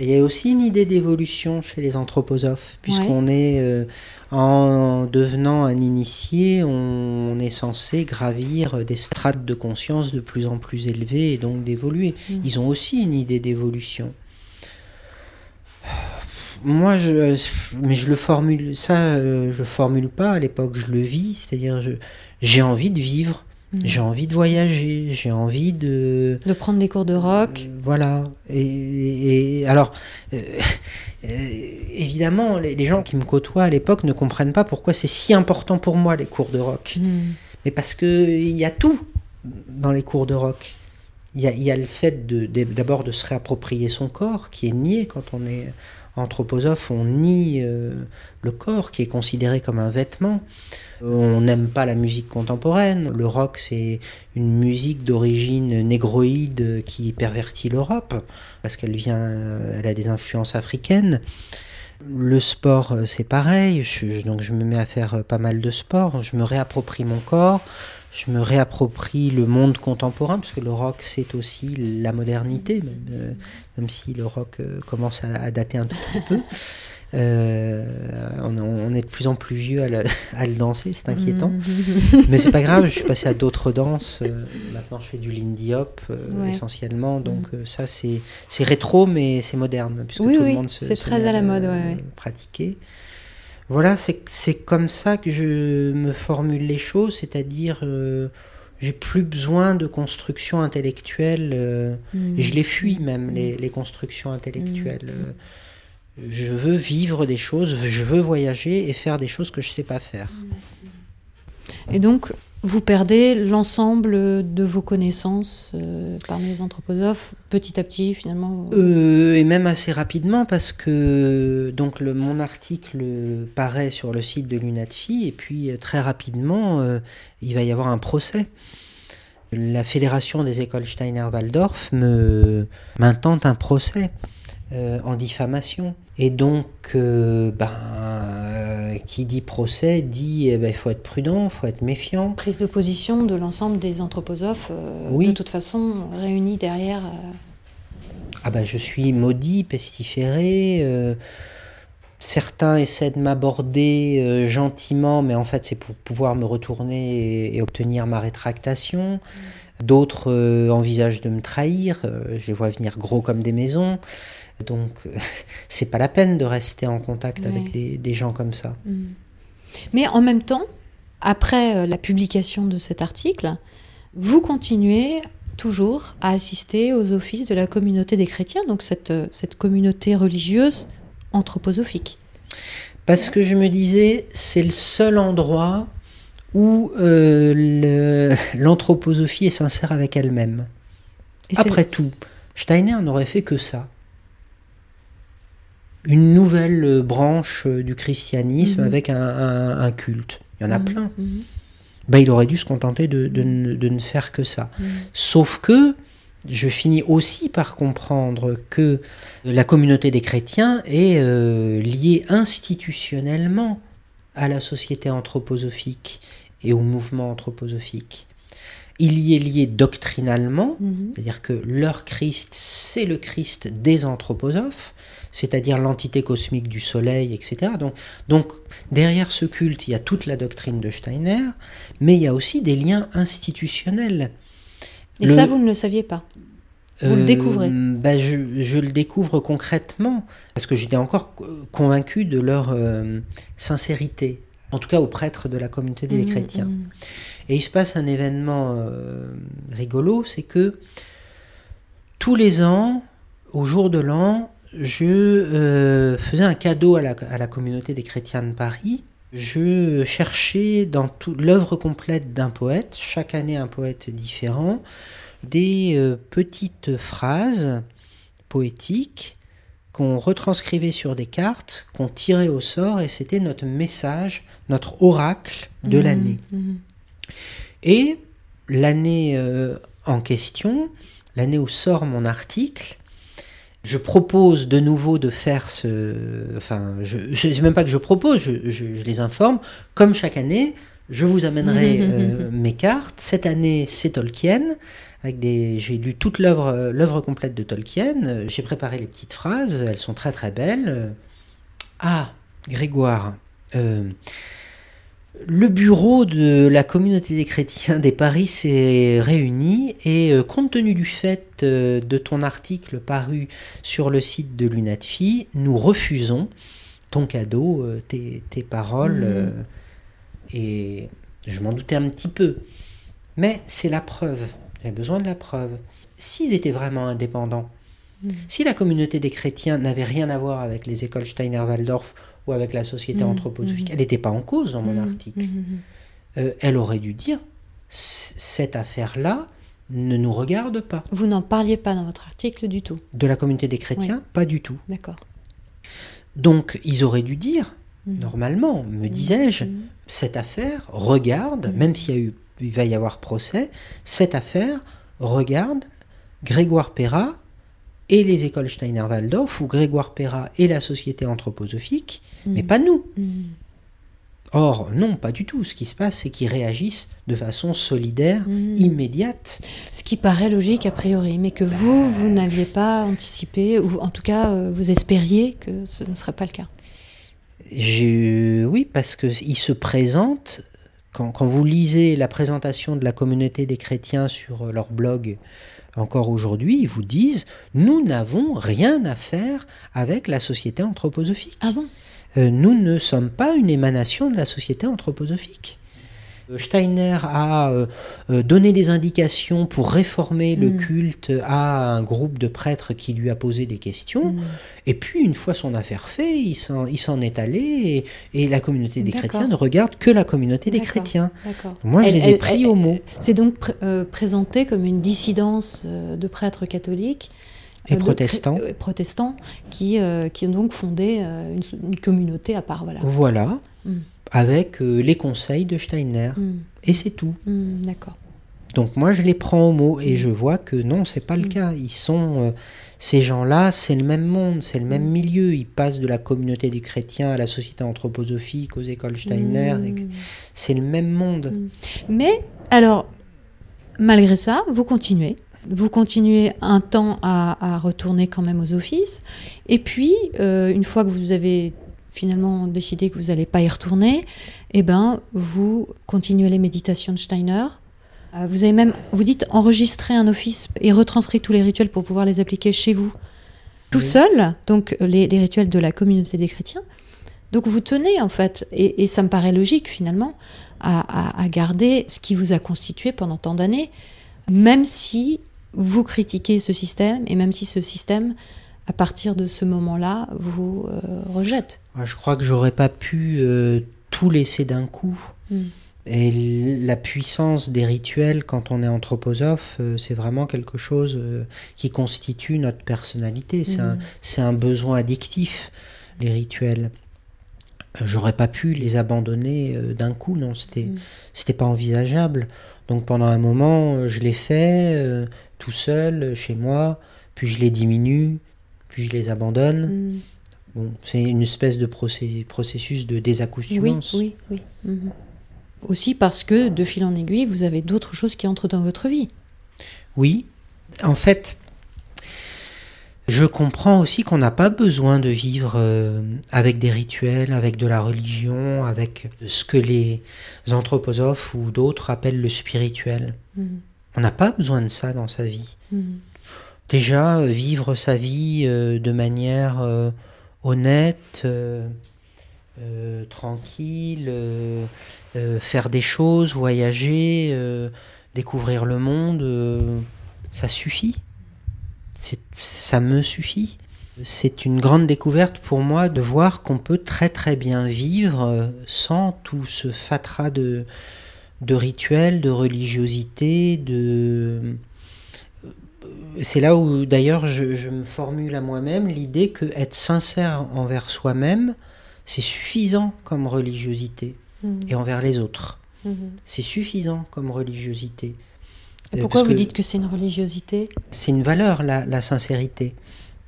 Il y a aussi une idée d'évolution chez les anthroposophes, puisqu'on est euh, en devenant un initié, on est censé gravir des strates de conscience de plus en plus élevées et donc d'évoluer. Mm. Ils ont aussi une idée d'évolution. Moi, je, mais je le formule, ça, euh, je le formule pas à l'époque, je le vis, c'est-à-dire, j'ai envie de vivre, Mm. j'ai envie de voyager, j'ai envie de, De prendre des cours de rock. euh, voilà. Et, et- alors, euh, euh, évidemment, les, les gens qui me côtoient à l'époque ne comprennent pas pourquoi c'est si important pour moi les cours de rock. Mm. Mais parce que il y a tout dans les cours de rock. Il y y a le fait de- de- d'abord de, se réapproprier son corps, qui est nié quand on est anthroposophe, on nie euh, le corps, qui est considéré comme un vêtement. On n'aime pas la musique contemporaine. Le rock, c'est une musique d'origine négroïde qui pervertit l'Europe, parce qu'elle vient, elle a des influences africaines. Le sport, euh, c'est pareil. Je- je- donc je me mets à faire euh, pas mal de sport. Je me réapproprie mon corps. Je me réapproprie le monde contemporain, parce que le rock, c'est aussi la modernité, même, euh, même si le rock euh, commence à, à dater un tout petit peu. Euh, on, on est de plus en plus vieux à, le- [laughs] à le danser, c'est inquiétant. Mm. [laughs] Mais c'est pas grave, je suis passé à d'autres danses. maintenant, je fais du Lindy Hop Ouais. essentiellement. Donc, euh, ça, c'est rétro, mais c'est moderne. Puisque Oui, tout oui, le monde se, très à la mode, ouais, ouais. pratiquer. Voilà, c'est comme ça que je me formule les choses, c'est-à-dire, euh, j'ai plus besoin de construction intellectuelle. euh, Mm. et je les fuis même, les, les constructions intellectuelles. Euh, Je veux vivre des choses, je veux voyager et faire des choses que je sais pas faire. Et donc, vous perdez l'ensemble de vos connaissances euh, parmi les anthroposophes petit à petit finalement euh, Et même assez rapidement parce que donc le, mon article paraît sur le site de l'UNATFI et puis euh, très rapidement il va y avoir un procès. La fédération des écoles Steiner-Waldorf m'intente un procès en diffamation. Et donc, ben, qui dit procès dit eh ben, il faut être prudent, il faut être méfiant. Prise de position de l'ensemble des anthroposophes, euh, oui. de toute façon réunis derrière. Euh. Ah ben je suis maudit, pestiféré. Euh, certains essaient de m'aborder gentiment, mais en fait c'est pour pouvoir me retourner et, obtenir ma rétractation. Mm. D'autres envisagent de me trahir, je les vois venir gros comme des maisons. Donc, [laughs] c'est pas la peine de rester en contact avec des, gens comme ça. Mm. Mais en même temps, après euh, la publication de cet article, vous continuez toujours à assister aux offices de la communauté des chrétiens, donc cette, euh, cette communauté religieuse anthroposophique. Parce que je me disais, c'est le seul endroit où euh, [laughs] l'anthroposophie est sincère avec elle-même. Après tout, Steiner n'aurait fait que ça une nouvelle euh, branche euh, du christianisme mhm. avec un, culte. Il y en a mhm. plein. Mhm. Ben, il aurait dû se contenter de, ne faire que ça. Sauf que je finis aussi par comprendre que la communauté des chrétiens est euh, liée institutionnellement à la société anthroposophique et au mouvement anthroposophique. Il y est lié doctrinalement, c'est-à-dire que leur Christ, c'est le Christ des anthroposophes, c'est-à-dire l'entité cosmique du Soleil, etc. Donc, donc derrière ce culte, il y a toute la doctrine de Steiner, mais il y a aussi des liens institutionnels. Et ça, vous ne le saviez pas? Vous le découvrez? euh, bah, je, le découvre concrètement, parce que j'étais encore convaincu de leur euh, sincérité, en tout cas aux prêtres de la communauté des mmh, chrétiens. Mmh. Et il se passe un événement euh, rigolo, c'est que tous les ans, au jour de l'an, je euh, faisais un cadeau à la, communauté des chrétiens de Paris. Je cherchais dans l'œuvre complète d'un poète, chaque année un poète différent, des euh, petites phrases poétiques qu'on retranscrivait sur des cartes, qu'on tirait au sort, et c'était notre message, notre oracle de mmh, l'année. Mmh. Et l'année euh, en question, l'année où sort mon article, je propose de nouveau de faire ce... Enfin, je ne sais même pas que je propose, je, les informe. Comme chaque année, je vous amènerai [laughs] euh, mes cartes. Cette année, c'est Tolkien. Avec des... J'ai lu toute l'œuvre, l'œuvre complète de Tolkien. J'ai préparé les petites phrases. Elles sont très très belles. Ah, Grégoire. Euh, le bureau de la communauté des chrétiens des Paris s'est réuni et euh, compte tenu du fait euh, de ton article paru sur le site de l'UNATFI, nous refusons ton cadeau, euh, tes, paroles. Mhm. et je m'en doutais un petit peu. Mais c'est la preuve. J'ai besoin de la preuve. S'ils étaient vraiment indépendants, mhm. si la communauté des chrétiens n'avait rien à voir avec les écoles Steiner-Waldorf ou avec la société mmh, anthroposophique. Mmh. Elle n'était pas en cause dans mon mmh, article. Euh, elle aurait dû dire cette affaire-là ne nous regarde pas. Vous n'en parliez pas dans votre article du tout. De la communauté des chrétiens, pas du tout. D'accord. Donc ils auraient dû dire, normalement, me disais-je, cette affaire regarde, même s'il y a eu, il va y avoir procès, cette affaire regarde Grégoire Perra et les écoles Steiner-Waldorf, ou Grégoire Perra et la société anthroposophique, mais mm. pas nous. Mm. Or, non, pas du tout. Ce qui se passe, c'est qu'ils réagissent de façon solidaire, mm. immédiate. Ce qui paraît logique a priori, mais que vous, vous n'aviez pas anticipé, ou en tout cas, euh, vous espériez que ce ne serait pas le cas. Je... Oui, parce qu'ils se présentent, quand, quand, vous lisez la présentation de la communauté des chrétiens sur leur blog, encore aujourd'hui, ils vous disent nous n'avons rien à faire avec la société anthroposophique. Ah bon? Euh, nous ne sommes pas une émanation de la société anthroposophique. Steiner a euh, euh, donné des indications pour réformer le Mm. culte à un groupe de prêtres qui lui a posé des questions. Mm. Et puis, une fois son affaire faite, il s'en est allé et, et la communauté des chrétiens ne regarde que la communauté des chrétiens. Moi, je les ai elle- pris elle- au mot. C'est donc pr- euh, présenté comme une dissidence euh, de prêtres catholiques Et euh, protestants. euh, qui, euh, qui ont donc fondé euh, une, une communauté à part. Voilà. Voilà, Mm. Avec euh, les conseils de Steiner. Mm. Et c'est tout. Mm, D'accord. Donc moi, je les prends au mot et Mm. je vois que non, c'est pas le cas. Ils sont... euh, ces gens-là, c'est le même monde, c'est le même milieu. Ils passent de la communauté des chrétiens à la société anthroposophique, aux écoles Steiner. C'est le même monde. Mais alors, malgré ça, vous continuez. Vous continuez un temps à, à retourner quand même aux offices. Et puis, euh, une fois que vous avez finalement décidé que vous n'allez pas y retourner, eh ben, vous continuez les méditations de Steiner. Euh, Vous avez même, vous dites, enregistrer un office et retranscrire tous les rituels pour pouvoir les appliquer chez vous, tout Oui. seul, donc euh, les, les rituels de la communauté des chrétiens. Donc vous tenez en fait, et, et ça me paraît logique finalement, à, à- à garder ce qui vous a constitué pendant tant d'années, même si vous critiquez ce système et même si ce système, à partir de ce moment-là, vous euh, rejette. Je crois que j'aurais pas pu euh, tout laisser d'un coup. Mm. Et la puissance des rituels quand on est anthroposophe, euh, c'est vraiment quelque chose euh, qui constitue notre personnalité. C'est un, Mm. un besoin addictif, les rituels. J'aurais pas pu les abandonner d'un coup, non, c'était Mm. c'était pas envisageable. Donc pendant un moment, je l'ai fait tout seul, chez moi, puis je les diminue, puis je les abandonne. Mm. Bon, c'est une espèce de processus de Oui, désaccoutumance. oui, oui. Mhm. Aussi parce que, de fil en aiguille, vous avez d'autres choses qui entrent dans votre vie. Oui. En fait, je comprends aussi qu'on n'a pas besoin de vivre euh, avec des rituels, avec de la religion, avec ce que les anthroposophes ou d'autres appellent le spirituel. Mhm. On n'a pas besoin de ça dans sa vie. Mhm. Déjà, euh, vivre sa vie euh, de manière euh, honnête, tranquille, faire des choses, voyager, découvrir le monde, ça suffit. Ça me suffit. C'est une grande découverte pour moi de voir qu'on peut très très bien vivre sans tout ce fatras de, de rituels, de religiosité, de c'est là où d'ailleurs je, je me formule à moi-même l'idée que être sincère envers soi-même, c'est suffisant comme religiosité Mhm. et envers les autres. Mhm. C'est suffisant comme religiosité. Et Euh, pourquoi parce vous dites que c'est une religiosité? C'est une valeur la, la sincérité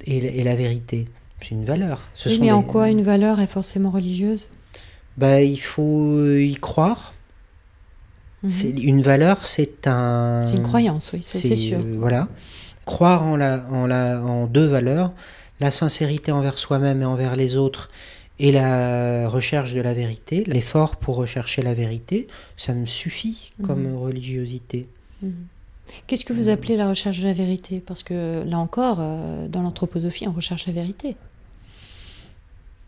et, la- et la vérité. C'est une valeur. Ce Oui, sont mais en quoi une valeur est forcément religieuse? Bah, il faut y croire. Mhm. C'est une valeur, c'est un. C'est une croyance, oui, c'est sûr. euh, voilà. Croire en, la, en, la, en deux valeurs, la sincérité envers soi-même et envers les autres, et la recherche de la vérité, l'effort pour rechercher la vérité, ça me suffit comme Mhm. religiosité. Mhm. Qu'est-ce que vous appelez la recherche de la vérité? Parce que là encore, euh, dans l'anthroposophie, on recherche la vérité.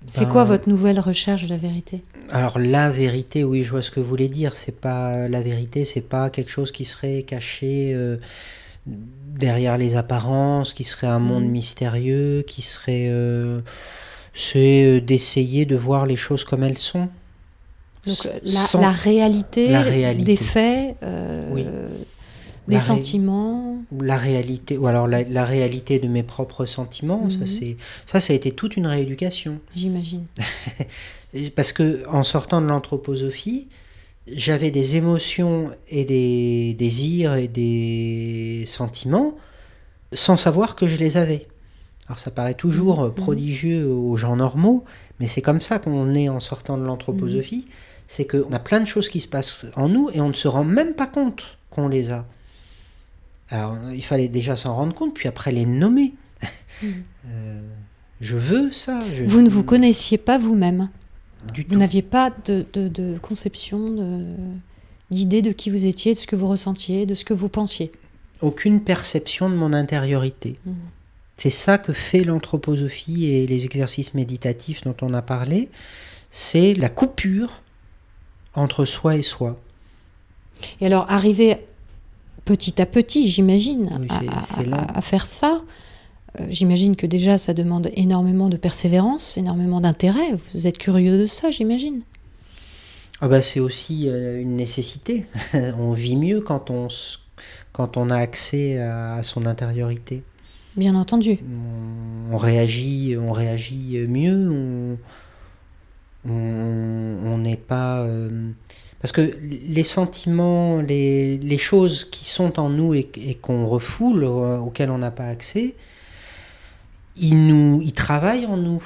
C'est Ben, quoi votre nouvelle recherche de la vérité? Alors la vérité, oui, je vois ce que vous voulez dire. C'est pas la vérité, c'est pas quelque chose qui serait caché euh, derrière les apparences, qui serait un monde Mhm. mystérieux, qui serait. euh, c'est euh, d'essayer de voir les choses comme elles sont. Donc euh, la, réalité, la réalité. des faits, euh, Oui. Des La sentiments. la réalité, ou alors la, la réalité de mes propres sentiments, ça Mhm. c'est ça, ça a été toute une rééducation. J'imagine. [laughs] Parce que en sortant de l'anthroposophie, j'avais des émotions et des désirs et des sentiments sans savoir que je les avais. Alors ça paraît toujours Mhm. prodigieux aux gens normaux, mais c'est comme ça qu'on est en sortant de l'anthroposophie. C'est qu'on a plein de choses qui se passent en nous et on ne se rend même pas compte qu'on les a. Alors il fallait déjà s'en rendre compte, puis après les nommer. [laughs] Euh, je veux ça. je- Vous ne vous connaissiez pas vous-même. du Vous n'aviez pas de, de- de conception, d'idée de qui vous étiez, de ce que vous ressentiez, de ce que vous pensiez. aucune perception de mon intériorité. Mhm. C'est ça que fait l'anthroposophie et les exercices méditatifs dont on a parlé. C'est la coupure entre soi et soi. Et alors, arriver petit à petit, j'imagine, Oui, à, faire ça, euh, j'imagine que déjà, ça demande énormément de persévérance, énormément d'intérêt. Vous êtes curieux de ça, j'imagine. Ah bah, c'est aussi euh, une nécessité. [laughs] on vit mieux quand on, quand on a accès à, à son intériorité. Bien entendu. On, on réagit, on réagit mieux. On on- n'est pas euh, parce que les sentiments, les, les choses qui sont en nous et, et qu'on refoule, euh, auxquelles on n'a pas accès, ils nous, ils travaillent en nous.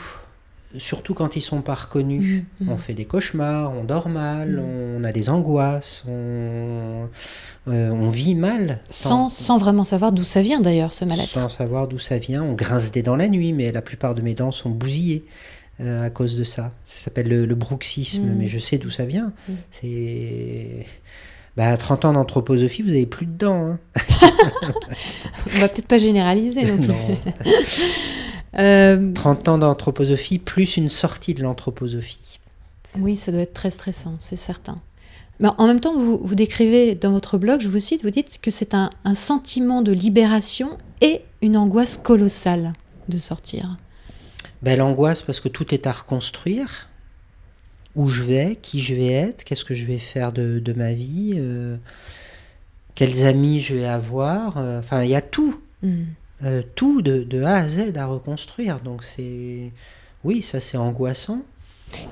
Surtout quand ils sont pas reconnus. Mhm, mhm. On fait des cauchemars, on dort mal, Mm. on a des angoisses, on, euh, on vit mal. Sans, sans vraiment savoir d'où ça vient d'ailleurs, ce mal-être. sans savoir d'où ça vient. On grince des dents la nuit, mais la plupart de mes dents sont bousillées à cause de ça. Ça s'appelle le, le bruxisme, Mm. mais je sais d'où ça vient. Mm. C'est. Bah, à 30 ans d'anthroposophie, vous avez plus de dents. hein. [laughs] On va peut-être pas généraliser non plus. Non. [laughs] Euh, 30 ans d'anthroposophie plus une sortie de l'anthroposophie. oui, ça doit être très stressant, c'est certain. Mais en même temps, vous, vous décrivez dans votre blog, je vous cite, vous dites que c'est un, un sentiment de libération et une angoisse colossale de sortir. Ben, L'angoisse parce que tout est à reconstruire. Où je vais, qui je vais être, qu'est-ce que je vais faire de, de ma vie, euh, quels amis je vais avoir. euh, Enfin, il y a tout. Hmm. Euh, tout de, de A à Z à reconstruire. Donc c'est... Oui, ça c'est angoissant.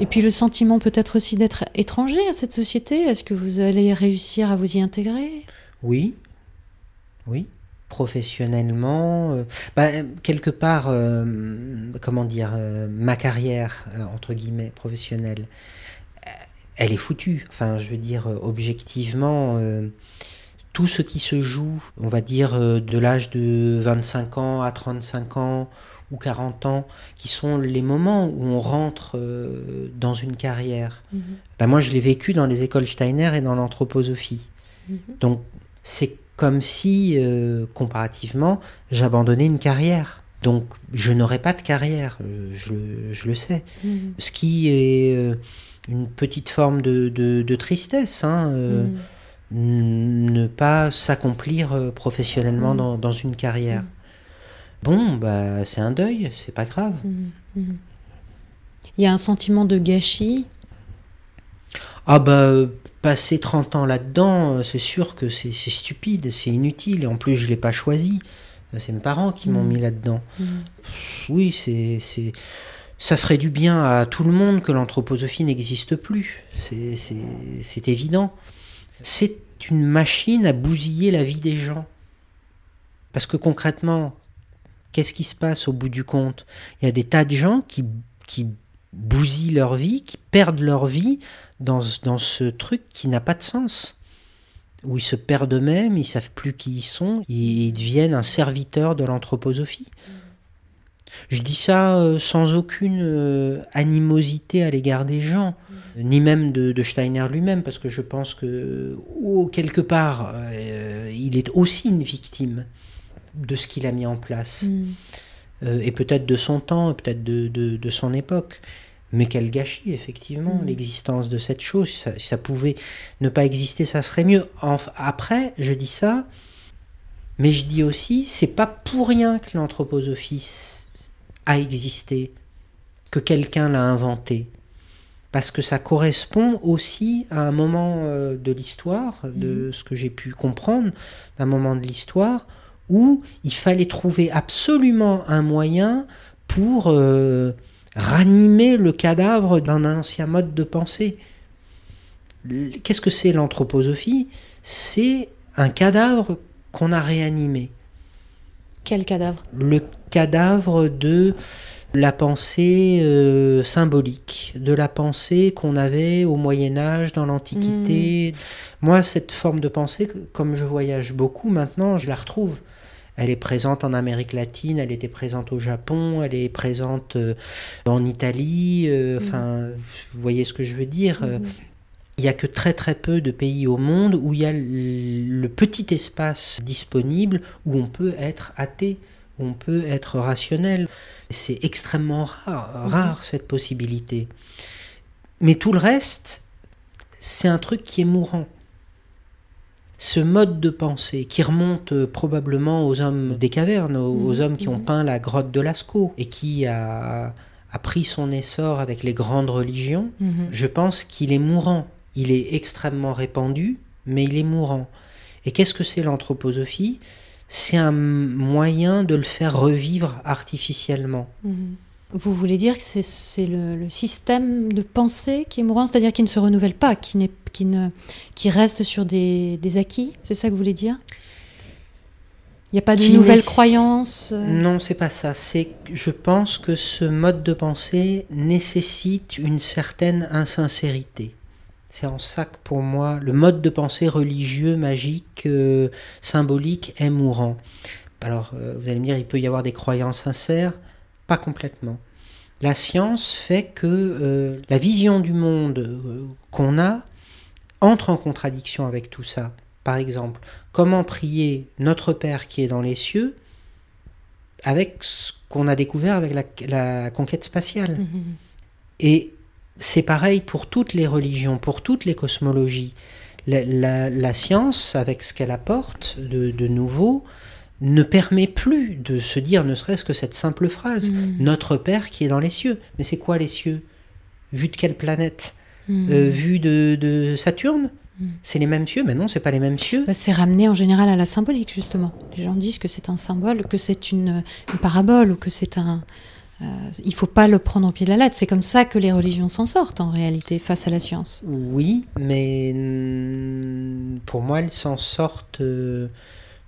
Et puis le sentiment peut-être aussi d'être étranger à cette société. Est-ce que vous allez réussir à vous y intégrer? Oui. Oui. Professionnellement. euh, bah, quelque part, euh, comment dire, euh, ma carrière, entre guillemets, professionnelle, elle est foutue. Enfin, je veux dire, objectivement, tout ce qui se joue, on va dire, de l'âge de 25 ans à 35 ans ou 40 ans, qui sont les moments où on rentre dans une carrière. Mhm. Ben, moi, je l'ai vécu dans les écoles Steiner et dans l'anthroposophie. Mhm. Donc, c'est comme si, euh, comparativement, j'abandonnais une carrière. Donc, je n'aurais pas de carrière, euh, je, je le sais. Mhm. Ce qui est euh, une petite forme de, de- de tristesse, hein, euh, n- ne pas s'accomplir professionnellement Mhm. dans, dans une carrière. Bon, bah, c'est un deuil, c'est pas grave. Il y a un sentiment de gâchis? Ah bah, passer 30 ans là-dedans, euh, c'est sûr que c'est stupide, c'est inutile. Et en plus, je l'ai pas choisi. Euh, C'est mes parents qui m'ont Mhm. mis là-dedans. Mhm. Oui, c'est, c'est, ça ferait du bien à tout le monde que l'anthroposophie n'existe plus. C'est, c'est, c'est évident. C'est une machine à bousiller la vie des gens. Parce que concrètement, qu'est-ce qui se passe au bout du compte? Il y a des tas de gens qui, qui bousillent leur vie, qui perdent leur vie dans, dans ce truc qui n'a pas de sens. Où ils se perdent eux-mêmes, ils savent plus qui ils sont, ils, deviennent un serviteur de l'anthroposophie. Je dis ça euh, sans aucune euh, animosité à l'égard des gens, ni même de, Steiner lui-même, parce que je pense que, quelque part, euh, il est aussi une victime de ce qu'il a mis en place, Mhm. Euh, et peut-être de son temps, peut-être de, de- de son époque. Mais quel gâchis, effectivement, Mhm. l'existence de cette chose. Si ça, pouvait ne pas exister, ça serait mieux. Après, je dis ça, mais je dis aussi, c'est pas pour rien que l'anthroposophie a existé, que quelqu'un l'a inventé. Parce que ça correspond aussi à un moment euh, de l'histoire, de ce que j'ai pu comprendre, d'un moment de l'histoire où il fallait trouver absolument un moyen pour euh, ranimer le cadavre d'un ancien mode de pensée. Qu'est-ce que c'est l'anthroposophie? C'est un cadavre qu'on a réanimé. Quel cadavre? Le cadavre de la pensée euh, symbolique, de la pensée qu'on avait au Moyen Âge, dans l'Antiquité. Moi, cette forme de pensée, comme je voyage beaucoup maintenant, je la retrouve. Elle est présente en Amérique latine, elle était présente au Japon, elle est présente euh, en Italie. euh, Enfin, vous voyez ce que je veux dire euh, Mhm. il n'y a que très très peu de pays au monde où il y a le petit espace disponible où on peut être athée, où on peut être rationnel. C'est extrêmement rare, rare cette possibilité. Mais tout le reste, c'est un truc qui est mourant. Ce mode de pensée qui remonte euh, probablement aux hommes des cavernes, aux, Mhm, hommes qui ont peint la grotte de Lascaux et qui a, a pris son essor avec les grandes religions, Mhm. je pense qu'il est mourant. Il est extrêmement répandu, mais il est mourant. Et qu'est-ce que c'est l'anthroposophie? C'est un moyen de le faire revivre artificiellement. Mhm. Vous voulez dire que c'est- le, le système de pensée qui est mourant, c'est-à-dire qui ne se renouvelle pas, qui, n'est- qui, ne, qui reste sur des, des acquis C'est ça que vous voulez dire? Il n'y a pas de Qui nouvelles croyances euh, Non, c'est pas ça. C'est, je pense que ce mode de pensée nécessite une certaine insincérité. C'est en ça que pour moi, le mode de pensée religieux, magique, euh, symbolique est mourant. Alors, euh, vous allez me dire, il peut y avoir des croyances sincères, pas complètement. La science fait que euh, la vision du monde euh, qu'on a entre en contradiction avec tout ça. Par exemple, comment prier notre Père qui est dans les cieux avec ce qu'on a découvert avec la, la conquête spatiale. Mhm. Et c'est pareil pour toutes les religions, pour toutes les cosmologies. La, la- la science, avec ce qu'elle apporte de, de nouveau, ne permet plus de se dire ne serait-ce que cette simple phrase Mhm. Notre Père qui est dans les cieux. Mais c'est quoi les cieux? Vu de quelle planète? Mhm. Euh, Vu de, de Saturne? Mhm. C'est les mêmes cieux? Mais non, c'est pas les mêmes cieux. Bah, c'est ramené en général à la symbolique, justement. Les gens disent que c'est un symbole, que c'est une, une parabole, ou que c'est un... euh, il faut pas le prendre au pied de la lettre. C'est comme ça que les religions s'en sortent, en réalité, face à la science. Oui, mais mm, pour moi, elles s'en sortent euh,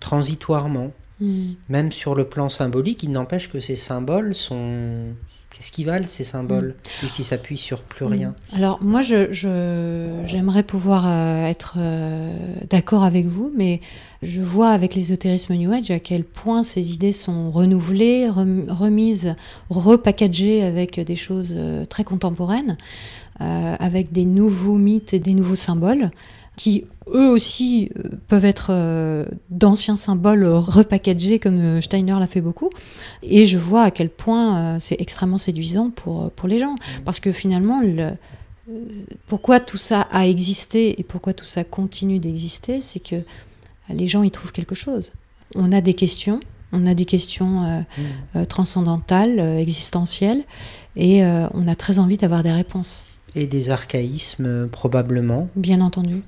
transitoirement. Mhm. Même sur le plan symbolique, il n'empêche que ces symboles sont. Qu'est-ce qu'ils valent ces symboles Puisqu'ils s'appuient sur plus rien. Alors moi, je, je- j'aimerais pouvoir euh, être euh, d'accord avec vous, mais je vois avec l'ésotérisme New Age à quel point ces idées sont renouvelées, rem- remises, repackagées avec des choses euh, très contemporaines, avec des nouveaux mythes et des nouveaux symboles qui eux aussi euh, peuvent être euh, d'anciens symboles repackagés comme euh, Steiner l'a fait beaucoup. Et je vois à quel point c'est extrêmement séduisant pour, pour les gens. Parce que finalement, le, pourquoi tout ça a existé et pourquoi tout ça continue d'exister, c'est que les gens y trouvent quelque chose. On a des questions, on a des questions euh, euh, transcendantales, euh, existentielles, et on a très envie d'avoir des réponses, Et des archaïsmes, probablement. bien entendu.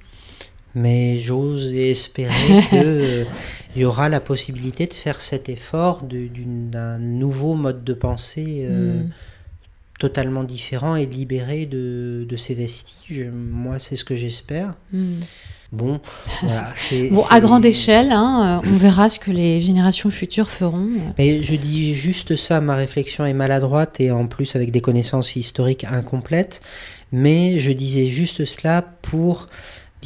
Mais j'ose espérer [laughs] qu'il y aura la possibilité de faire cet effort d'un nouveau mode de pensée euh, Mm. totalement différent et libéré de, de ces vestiges. Moi, c'est ce que j'espère. Mm. Bon, voilà. Bon, à grande échelle, hein, euh, on verra ce que les générations futures feront. Mais je dis juste ça, ma réflexion est maladroite et en plus avec des connaissances historiques incomplètes. Mais je disais juste cela pour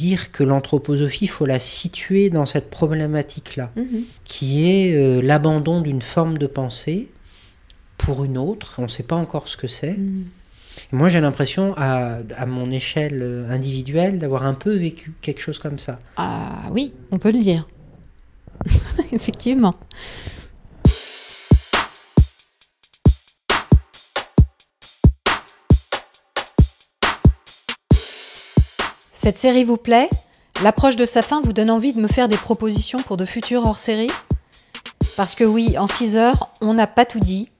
dire que l'anthroposophie, il faut la situer dans cette problématique-là, Mhm. qui est euh, l'abandon d'une forme de pensée pour une autre. On ne sait pas encore ce que c'est. Et Moi, j'ai l'impression, à, à mon échelle euh, individuelle, d'avoir un peu vécu quelque chose comme ça. Ah oui, on peut le dire. [laughs] Effectivement. Cette série vous plaît? L'approche de sa fin vous donne envie de me faire des propositions pour de futurs hors-série Parce que oui, en 6 heures, on n'a pas tout dit,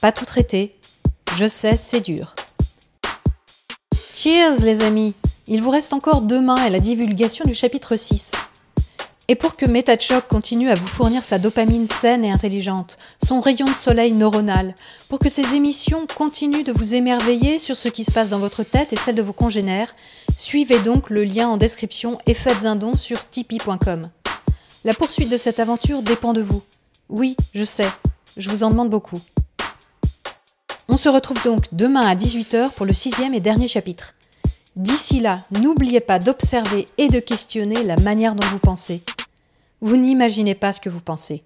pas tout traité. Je sais, c'est dur. Cheers les amis Il vous reste encore deux mains et la divulgation du chapitre 6. Et pour que MetaChoc continue à vous fournir sa dopamine saine et intelligente, son rayon de soleil neuronal, pour que ces émissions continuent de vous émerveiller sur ce qui se passe dans votre tête et celle de vos congénères, suivez donc le lien en description et faites un don sur tipeee.com. La poursuite de cette aventure dépend de vous. Oui, je sais, je vous en demande beaucoup. On se retrouve donc demain à 18h pour le sixième et dernier chapitre. D'ici là, n'oubliez pas d'observer et de questionner la manière dont vous pensez. Vous n'imaginez pas ce que vous pensez.